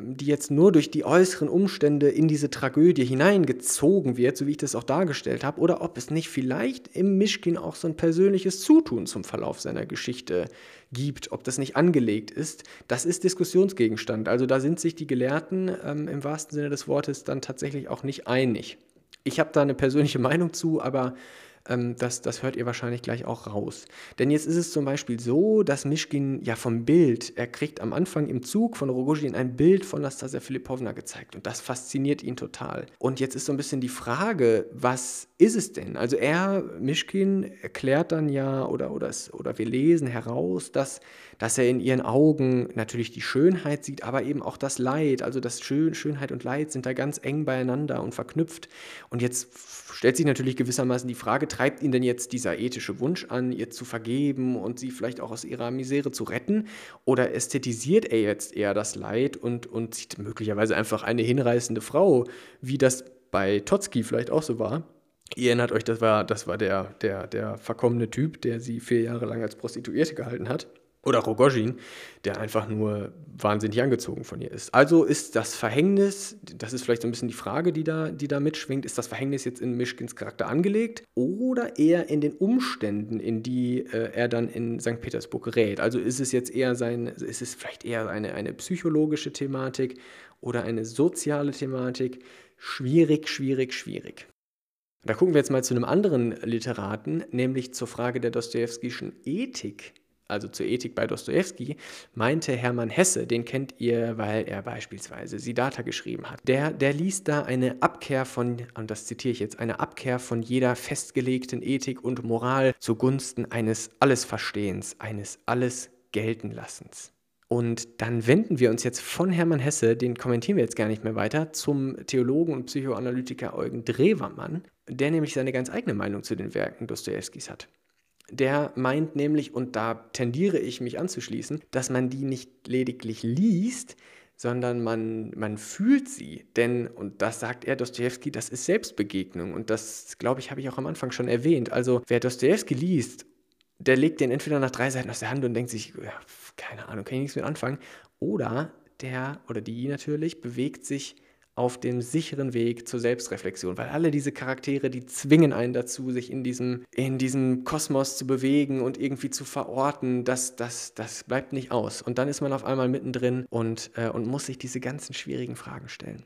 die jetzt nur durch die äußeren Umstände in diese Tragödie hineingezogen wird, so wie ich das auch dargestellt habe, oder ob es nicht vielleicht im Mischkin auch so ein persönliches Zutun zum Verlauf seiner Geschichte gibt, ob das nicht angelegt ist, das ist Diskussionsgegenstand. Also da sind sich die Gelehrten ähm, im wahrsten Sinne des Wortes dann tatsächlich auch nicht einig. Ich habe da eine persönliche Meinung zu, aber ähm, das, das hört ihr wahrscheinlich gleich auch raus. Denn jetzt ist es zum Beispiel so, dass Mischkin ja vom Bild, er kriegt am Anfang im Zug von Rogozhin ein Bild von Nastasia Filipovna gezeigt und das fasziniert ihn total. Und jetzt ist so ein bisschen die Frage, was ist es denn? Also er, Mischkin, erklärt dann ja oder, oder, oder wir lesen heraus, dass, dass er in ihren Augen natürlich die Schönheit sieht, aber eben auch das Leid. Also das Schön, Schönheit und Leid sind da ganz eng beieinander und verknüpft. Und jetzt stellt sich natürlich gewissermaßen die Frage, treibt ihn denn jetzt dieser ethische Wunsch an, ihr zu vergeben und sie vielleicht auch aus ihrer Misere zu retten? Oder ästhetisiert er jetzt eher das Leid und, und sieht möglicherweise einfach eine hinreißende Frau, wie das bei Totzki vielleicht auch so war? Ihr erinnert euch, das war, das war der, der, der verkommene Typ, der sie vier Jahre lang als Prostituierte gehalten hat. Oder Rogozhin, der einfach nur wahnsinnig angezogen von ihr ist. Also ist das Verhängnis, das ist vielleicht so ein bisschen die Frage, die da, die da mitschwingt, ist das Verhängnis jetzt in Mischkins Charakter angelegt oder eher in den Umständen, in die äh, er dann in St. Petersburg gerät? Also ist es jetzt eher sein, ist es vielleicht eher eine, eine psychologische Thematik oder eine soziale Thematik? Schwierig, schwierig, schwierig. Da gucken wir jetzt mal zu einem anderen Literaten, nämlich zur Frage der Dostojewskischen Ethik also zur Ethik bei Dostoevsky, meinte Hermann Hesse, den kennt ihr, weil er beispielsweise Siddhartha geschrieben hat. Der, der liest da eine Abkehr von, und das zitiere ich jetzt, eine Abkehr von jeder festgelegten Ethik und Moral zugunsten eines Allesverstehens, eines Alles Geltenlassens. Und dann wenden wir uns jetzt von Hermann Hesse, den kommentieren wir jetzt gar nicht mehr weiter, zum Theologen und Psychoanalytiker Eugen Drewermann, der nämlich seine ganz eigene Meinung zu den Werken Dostojewskis hat. Der meint nämlich, und da tendiere ich mich anzuschließen, dass man die nicht lediglich liest, sondern man, man fühlt sie. Denn, und das sagt er, Dostoevsky, das ist Selbstbegegnung. Und das, glaube ich, habe ich auch am Anfang schon erwähnt. Also, wer Dostoevsky liest, der legt den entweder nach drei Seiten aus der Hand und denkt sich, ja, keine Ahnung, kann ich nichts mit anfangen. Oder der oder die natürlich bewegt sich auf dem sicheren Weg zur Selbstreflexion, weil alle diese Charaktere, die zwingen einen dazu, sich in diesem, in diesem Kosmos zu bewegen und irgendwie zu verorten, das, das, das bleibt nicht aus. Und dann ist man auf einmal mittendrin und, äh, und muss sich diese ganzen schwierigen Fragen stellen.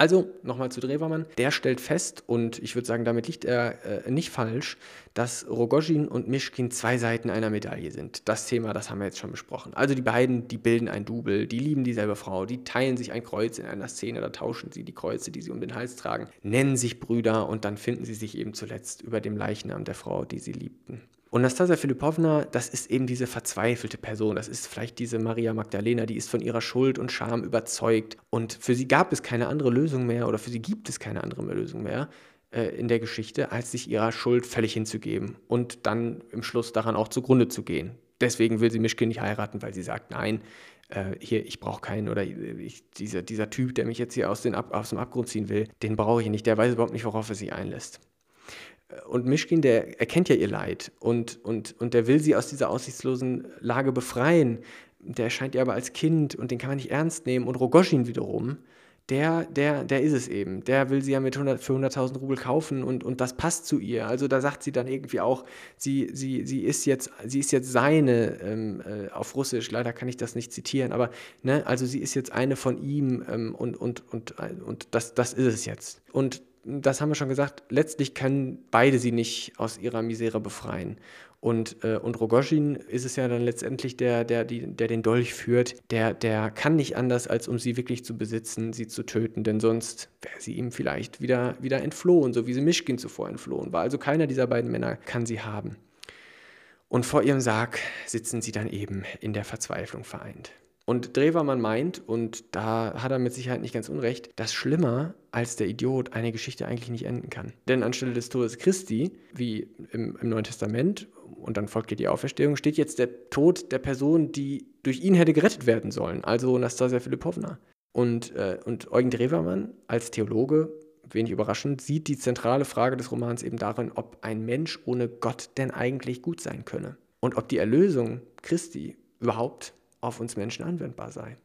Also nochmal zu Drewermann. Der stellt fest, und ich würde sagen, damit liegt er äh, nicht falsch, dass Rogozhin und Mischkin zwei Seiten einer Medaille sind. Das Thema, das haben wir jetzt schon besprochen. Also die beiden, die bilden ein Double, die lieben dieselbe Frau, die teilen sich ein Kreuz in einer Szene, da tauschen sie die Kreuze, die sie um den Hals tragen, nennen sich Brüder und dann finden sie sich eben zuletzt über dem Leichnam der Frau, die sie liebten. Und Nastasia Filipovna, das ist eben diese verzweifelte Person. Das ist vielleicht diese Maria Magdalena, die ist von ihrer Schuld und Scham überzeugt. Und für sie gab es keine andere Lösung mehr oder für sie gibt es keine andere Lösung mehr äh, in der Geschichte, als sich ihrer Schuld völlig hinzugeben und dann im Schluss daran auch zugrunde zu gehen. Deswegen will sie Mischkin nicht heiraten, weil sie sagt, nein, äh, hier, ich brauche keinen oder ich, dieser, dieser Typ, der mich jetzt hier aus, den aus dem Abgrund ziehen will, den brauche ich nicht. Der weiß überhaupt nicht, worauf er sich einlässt und Mischkin, der erkennt ja ihr Leid und, und, und der will sie aus dieser aussichtslosen Lage befreien. Der erscheint ihr aber als Kind und den kann man nicht ernst nehmen. Und Rogoschin wiederum, der, der, der ist es eben. Der will sie ja mit 100, für 100.000 Rubel kaufen und, und das passt zu ihr. Also da sagt sie dann irgendwie auch, sie, sie, sie, ist, jetzt, sie ist jetzt seine, ähm, äh, auf Russisch, leider kann ich das nicht zitieren, aber ne, also sie ist jetzt eine von ihm ähm, und, und, und, und das, das ist es jetzt. Und das haben wir schon gesagt, letztlich können beide sie nicht aus ihrer Misere befreien. Und, äh, und Rogozhin ist es ja dann letztendlich der, der, die, der den Dolch führt, der, der kann nicht anders, als um sie wirklich zu besitzen, sie zu töten, denn sonst wäre sie ihm vielleicht wieder, wieder entflohen, so wie sie Mischkin zuvor entflohen war. Also keiner dieser beiden Männer kann sie haben. Und vor ihrem Sarg sitzen sie dann eben in der Verzweiflung vereint. Und Drewermann meint, und da hat er mit Sicherheit nicht ganz unrecht, dass schlimmer als der Idiot eine Geschichte eigentlich nicht enden kann. Denn anstelle des Todes Christi, wie im, im Neuen Testament, und dann folgt die Auferstehung, steht jetzt der Tod der Person, die durch ihn hätte gerettet werden sollen, also Nastasia Filipovna. Und, äh, und Eugen Drewermann als Theologe, wenig überraschend, sieht die zentrale Frage des Romans eben darin, ob ein Mensch ohne Gott denn eigentlich gut sein könne. Und ob die Erlösung Christi überhaupt auf uns Menschen anwendbar sei.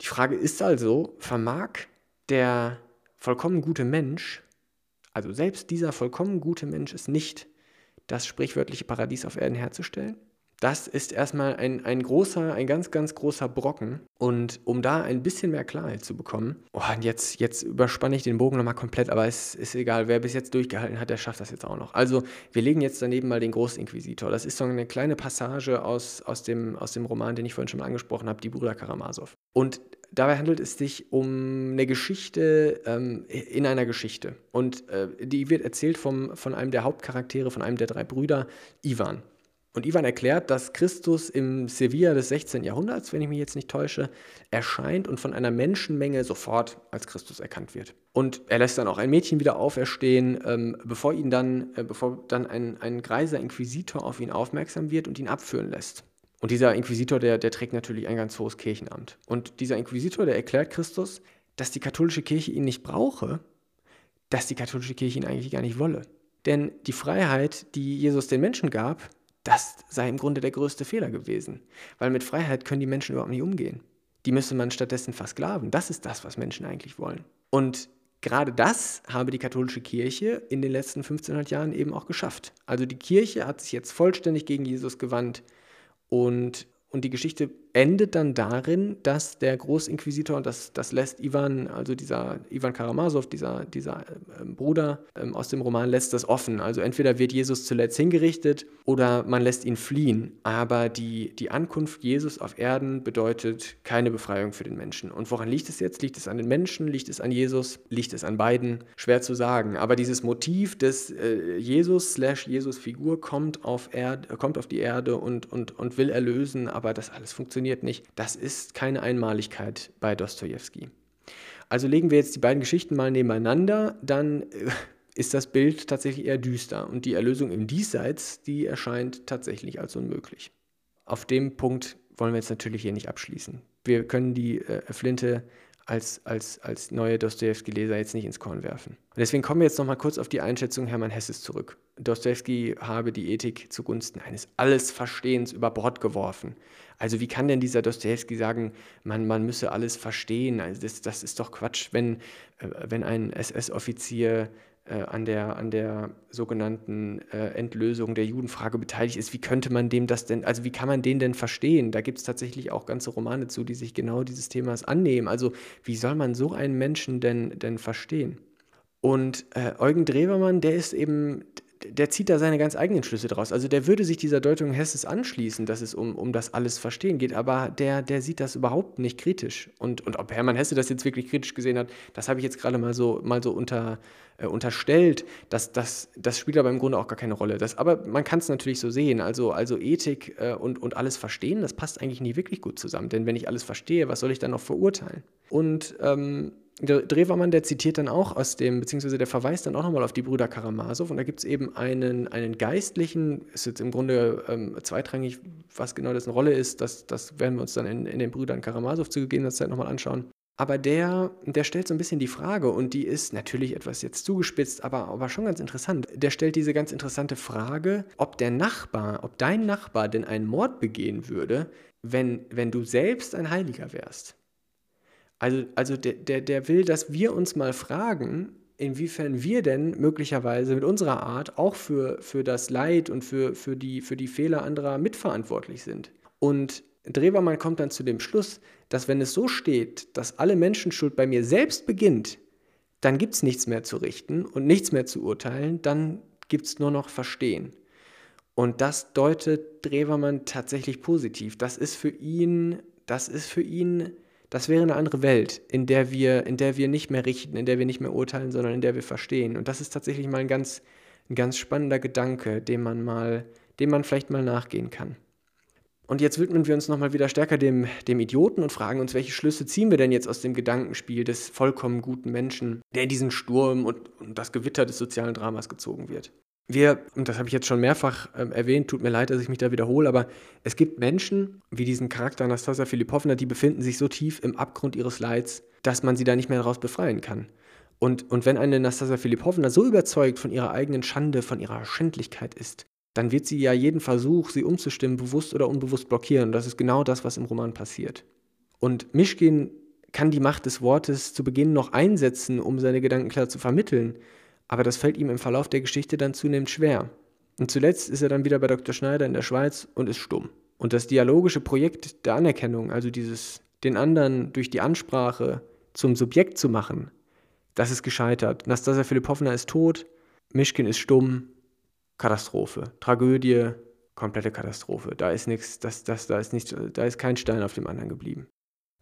Die Frage ist also, vermag der vollkommen gute Mensch, also selbst dieser vollkommen gute Mensch es nicht, das sprichwörtliche Paradies auf Erden herzustellen? Das ist erstmal ein, ein großer, ein ganz, ganz großer Brocken. Und um da ein bisschen mehr Klarheit zu bekommen, oh, jetzt, jetzt überspanne ich den Bogen nochmal komplett, aber es ist egal, wer bis jetzt durchgehalten hat, der schafft das jetzt auch noch. Also, wir legen jetzt daneben mal den Großinquisitor. Das ist so eine kleine Passage aus, aus, dem, aus dem Roman, den ich vorhin schon mal angesprochen habe, Die Brüder Karamasow. Und dabei handelt es sich um eine Geschichte ähm, in einer Geschichte. Und äh, die wird erzählt vom, von einem der Hauptcharaktere, von einem der drei Brüder, Ivan. Und Ivan erklärt, dass Christus im Sevilla des 16. Jahrhunderts, wenn ich mich jetzt nicht täusche, erscheint und von einer Menschenmenge sofort als Christus erkannt wird. Und er lässt dann auch ein Mädchen wieder auferstehen, ähm, bevor ihn dann, äh, bevor dann ein, ein greiser Inquisitor auf ihn aufmerksam wird und ihn abführen lässt. Und dieser Inquisitor, der, der trägt natürlich ein ganz hohes Kirchenamt. Und dieser Inquisitor, der erklärt Christus, dass die katholische Kirche ihn nicht brauche, dass die katholische Kirche ihn eigentlich gar nicht wolle. Denn die Freiheit, die Jesus den Menschen gab, das sei im Grunde der größte Fehler gewesen. Weil mit Freiheit können die Menschen überhaupt nicht umgehen. Die müsste man stattdessen versklaven. Das ist das, was Menschen eigentlich wollen. Und gerade das habe die katholische Kirche in den letzten 1500 Jahren eben auch geschafft. Also die Kirche hat sich jetzt vollständig gegen Jesus gewandt und, und die Geschichte endet dann darin, dass der Großinquisitor, und das, das lässt Ivan, also dieser Ivan Karamasow, dieser, dieser äh, Bruder ähm, aus dem Roman, lässt das offen. Also entweder wird Jesus zuletzt hingerichtet oder man lässt ihn fliehen. Aber die, die Ankunft Jesus auf Erden bedeutet keine Befreiung für den Menschen. Und woran liegt es jetzt? Liegt es an den Menschen? Liegt es an Jesus? Liegt es an beiden? Schwer zu sagen. Aber dieses Motiv des äh, Jesus slash Jesus-Figur kommt auf, kommt auf die Erde und, und, und will erlösen, aber das alles funktioniert funktioniert nicht. Das ist keine Einmaligkeit bei Dostoevsky. Also legen wir jetzt die beiden Geschichten mal nebeneinander, dann äh, ist das Bild tatsächlich eher düster und die Erlösung im Diesseits, die erscheint tatsächlich als unmöglich. Auf dem Punkt wollen wir jetzt natürlich hier nicht abschließen. Wir können die äh, Flinte als, als, als neue Dostoevsky-Leser jetzt nicht ins Korn werfen. Und deswegen kommen wir jetzt nochmal kurz auf die Einschätzung Hermann Hesses zurück. Dostoevsky habe die Ethik zugunsten eines Allesverstehens über Bord geworfen. Also wie kann denn dieser Dostoevsky sagen, man, man müsse alles verstehen? Also das, das ist doch Quatsch, wenn, äh, wenn ein SS-Offizier äh, an, der, an der sogenannten äh, Entlösung der Judenfrage beteiligt ist, wie könnte man dem das denn, also wie kann man den denn verstehen? Da gibt es tatsächlich auch ganze Romane zu, die sich genau dieses Themas annehmen. Also wie soll man so einen Menschen denn, denn verstehen? Und äh, Eugen Drewermann, der ist eben, der zieht da seine ganz eigenen Schlüsse draus. Also der würde sich dieser Deutung Hesses anschließen, dass es um, um das alles Verstehen geht, aber der, der sieht das überhaupt nicht kritisch. Und, und ob Hermann Hesse das jetzt wirklich kritisch gesehen hat, das habe ich jetzt gerade mal so, mal so unter, äh, unterstellt. Das, das, das spielt aber im Grunde auch gar keine Rolle. Das, aber man kann es natürlich so sehen. Also, also Ethik äh, und, und alles verstehen, das passt eigentlich nie wirklich gut zusammen. Denn wenn ich alles verstehe, was soll ich dann noch verurteilen? Und ähm, der Drewermann, der zitiert dann auch aus dem, beziehungsweise der verweist dann auch nochmal auf die Brüder Karamasow und da gibt es eben einen, einen Geistlichen, ist jetzt im Grunde ähm, zweitrangig, was genau dessen Rolle ist, das, das werden wir uns dann in, in den Brüdern Karamasow zu gegebener Zeit nochmal anschauen. Aber der, der stellt so ein bisschen die Frage, und die ist natürlich etwas jetzt zugespitzt, aber, aber schon ganz interessant. Der stellt diese ganz interessante Frage, ob der Nachbar, ob dein Nachbar denn einen Mord begehen würde, wenn, wenn du selbst ein Heiliger wärst. Also, also der, der, der will, dass wir uns mal fragen, inwiefern wir denn möglicherweise mit unserer Art auch für, für das Leid und für, für, die, für die Fehler anderer mitverantwortlich sind. Und Drewermann kommt dann zu dem Schluss, dass wenn es so steht, dass alle Menschenschuld bei mir selbst beginnt, dann gibt es nichts mehr zu richten und nichts mehr zu urteilen, dann gibt es nur noch Verstehen. Und das deutet Drewermann tatsächlich positiv. Das ist für ihn, das ist für ihn das wäre eine andere Welt, in der wir, in der wir nicht mehr richten, in der wir nicht mehr urteilen, sondern in der wir verstehen. Und das ist tatsächlich mal ein ganz, ein ganz spannender Gedanke, dem man mal, dem man vielleicht mal nachgehen kann. Und jetzt widmen wir uns nochmal wieder stärker dem, dem Idioten und fragen uns, welche Schlüsse ziehen wir denn jetzt aus dem Gedankenspiel des vollkommen guten Menschen, der in diesen Sturm und, und das Gewitter des sozialen Dramas gezogen wird wir, und das habe ich jetzt schon mehrfach ähm, erwähnt, tut mir leid, dass ich mich da wiederhole, aber es gibt Menschen, wie diesen Charakter Anastasia Filipovna, die befinden sich so tief im Abgrund ihres Leids, dass man sie da nicht mehr daraus befreien kann. Und, und wenn eine Anastasia Filipovna so überzeugt von ihrer eigenen Schande, von ihrer Schändlichkeit ist, dann wird sie ja jeden Versuch, sie umzustimmen, bewusst oder unbewusst blockieren. Und das ist genau das, was im Roman passiert. Und Mischkin kann die Macht des Wortes zu Beginn noch einsetzen, um seine Gedanken klar zu vermitteln aber das fällt ihm im Verlauf der Geschichte dann zunehmend schwer. Und zuletzt ist er dann wieder bei Dr. Schneider in der Schweiz und ist stumm. Und das dialogische Projekt der Anerkennung, also dieses den anderen durch die Ansprache zum Subjekt zu machen, das ist gescheitert. Nastasia Philippowna ist tot, Mischkin ist stumm, Katastrophe, Tragödie, komplette Katastrophe. Da ist nichts, das, das, da ist nicht, da ist kein Stein auf dem anderen geblieben.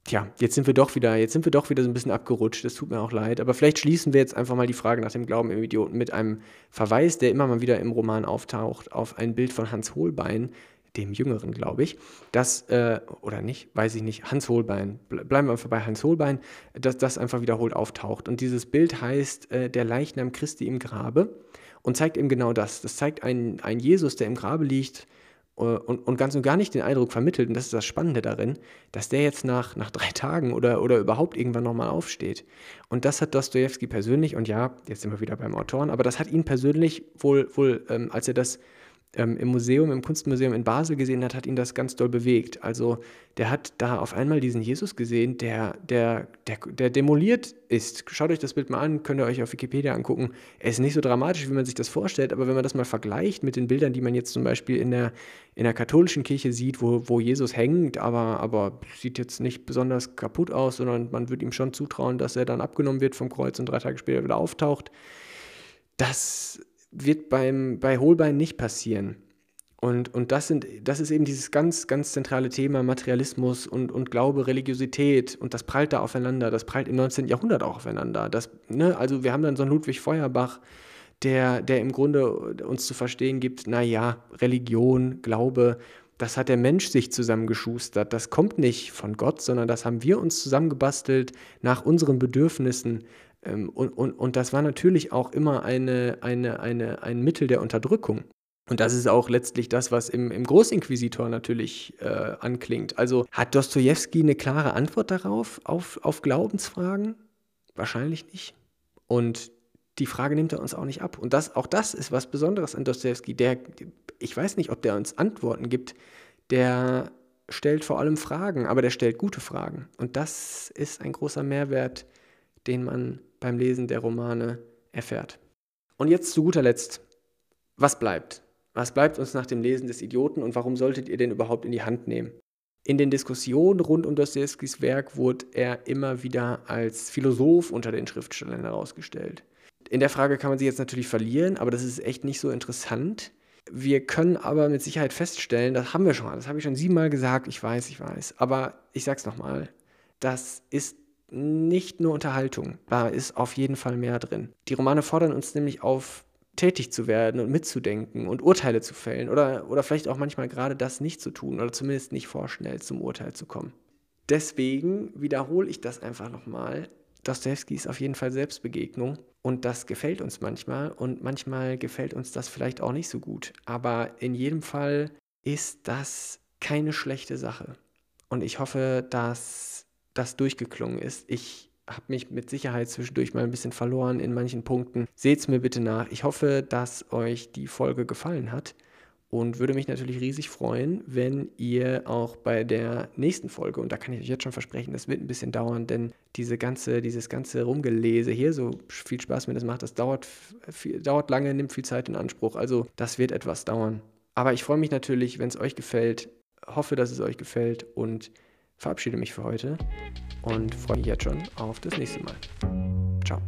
Tja, jetzt sind wir doch wieder, jetzt sind wir doch wieder so ein bisschen abgerutscht. Das tut mir auch leid. Aber vielleicht schließen wir jetzt einfach mal die Frage nach dem Glauben im Idioten mit einem Verweis, der immer mal wieder im Roman auftaucht, auf ein Bild von Hans Holbein, dem Jüngeren, glaube ich, das, äh, oder nicht, weiß ich nicht, Hans Holbein, bleiben wir einfach bei Hans Holbein, dass das einfach wiederholt auftaucht. Und dieses Bild heißt äh, Der Leichnam Christi im Grabe und zeigt eben genau das. Das zeigt einen, einen Jesus, der im Grabe liegt und, und ganz und gar nicht den Eindruck vermittelt, und das ist das Spannende darin, dass der jetzt nach, nach drei Tagen oder, oder überhaupt irgendwann nochmal aufsteht. Und das hat Dostoevsky persönlich, und ja, jetzt sind wir wieder beim Autoren, aber das hat ihn persönlich wohl, wohl ähm, als er das ähm, im Museum, im Kunstmuseum in Basel gesehen hat, hat ihn das ganz doll bewegt. Also der hat da auf einmal diesen Jesus gesehen, der, der, der, der demoliert ist. Schaut euch das Bild mal an, könnt ihr euch auf Wikipedia angucken. Er ist nicht so dramatisch, wie man sich das vorstellt, aber wenn man das mal vergleicht mit den Bildern, die man jetzt zum Beispiel in der, in der katholischen Kirche sieht, wo, wo Jesus hängt, aber, aber sieht jetzt nicht besonders kaputt aus, sondern man würde ihm schon zutrauen, dass er dann abgenommen wird vom Kreuz und drei Tage später wieder auftaucht. Das wird beim, bei Holbein nicht passieren. Und, und das, sind, das ist eben dieses ganz, ganz zentrale Thema Materialismus und, und Glaube, Religiosität. Und das prallt da aufeinander. Das prallt im 19. Jahrhundert auch aufeinander. Das, ne, also wir haben dann so einen Ludwig Feuerbach, der, der im Grunde uns zu verstehen gibt, naja, Religion, Glaube, das hat der Mensch sich zusammengeschustert. Das kommt nicht von Gott, sondern das haben wir uns zusammengebastelt nach unseren Bedürfnissen, und, und, und das war natürlich auch immer eine, eine, eine, ein Mittel der Unterdrückung. Und das ist auch letztlich das, was im, im Großinquisitor natürlich äh, anklingt. Also hat Dostoevsky eine klare Antwort darauf, auf, auf Glaubensfragen? Wahrscheinlich nicht. Und die Frage nimmt er uns auch nicht ab. Und das, auch das ist was Besonderes an Dostoevsky. Der, ich weiß nicht, ob der uns Antworten gibt, der stellt vor allem Fragen, aber der stellt gute Fragen. Und das ist ein großer Mehrwert, den man beim Lesen der Romane erfährt. Und jetzt zu guter Letzt, was bleibt? Was bleibt uns nach dem Lesen des Idioten und warum solltet ihr den überhaupt in die Hand nehmen? In den Diskussionen rund um Dostojewskis Werk wurde er immer wieder als Philosoph unter den Schriftstellern herausgestellt. In der Frage kann man sich jetzt natürlich verlieren, aber das ist echt nicht so interessant. Wir können aber mit Sicherheit feststellen, das haben wir schon, das habe ich schon siebenmal gesagt, ich weiß, ich weiß, aber ich sag's nochmal, das ist nicht nur Unterhaltung, da ist auf jeden Fall mehr drin. Die Romane fordern uns nämlich auf, tätig zu werden und mitzudenken und Urteile zu fällen oder, oder vielleicht auch manchmal gerade das nicht zu tun oder zumindest nicht vorschnell zum Urteil zu kommen. Deswegen wiederhole ich das einfach nochmal. Dostoevsky ist auf jeden Fall Selbstbegegnung und das gefällt uns manchmal und manchmal gefällt uns das vielleicht auch nicht so gut. Aber in jedem Fall ist das keine schlechte Sache. Und ich hoffe, dass das durchgeklungen ist. Ich habe mich mit Sicherheit zwischendurch mal ein bisschen verloren in manchen Punkten. Seht es mir bitte nach. Ich hoffe, dass euch die Folge gefallen hat und würde mich natürlich riesig freuen, wenn ihr auch bei der nächsten Folge, und da kann ich euch jetzt schon versprechen, das wird ein bisschen dauern, denn diese ganze, dieses ganze Rumgelese hier, so viel Spaß mir das macht, das dauert, viel, dauert lange, nimmt viel Zeit in Anspruch. Also das wird etwas dauern. Aber ich freue mich natürlich, wenn es euch gefällt, hoffe, dass es euch gefällt und verabschiede mich für heute und freue mich jetzt schon auf das nächste Mal. Ciao.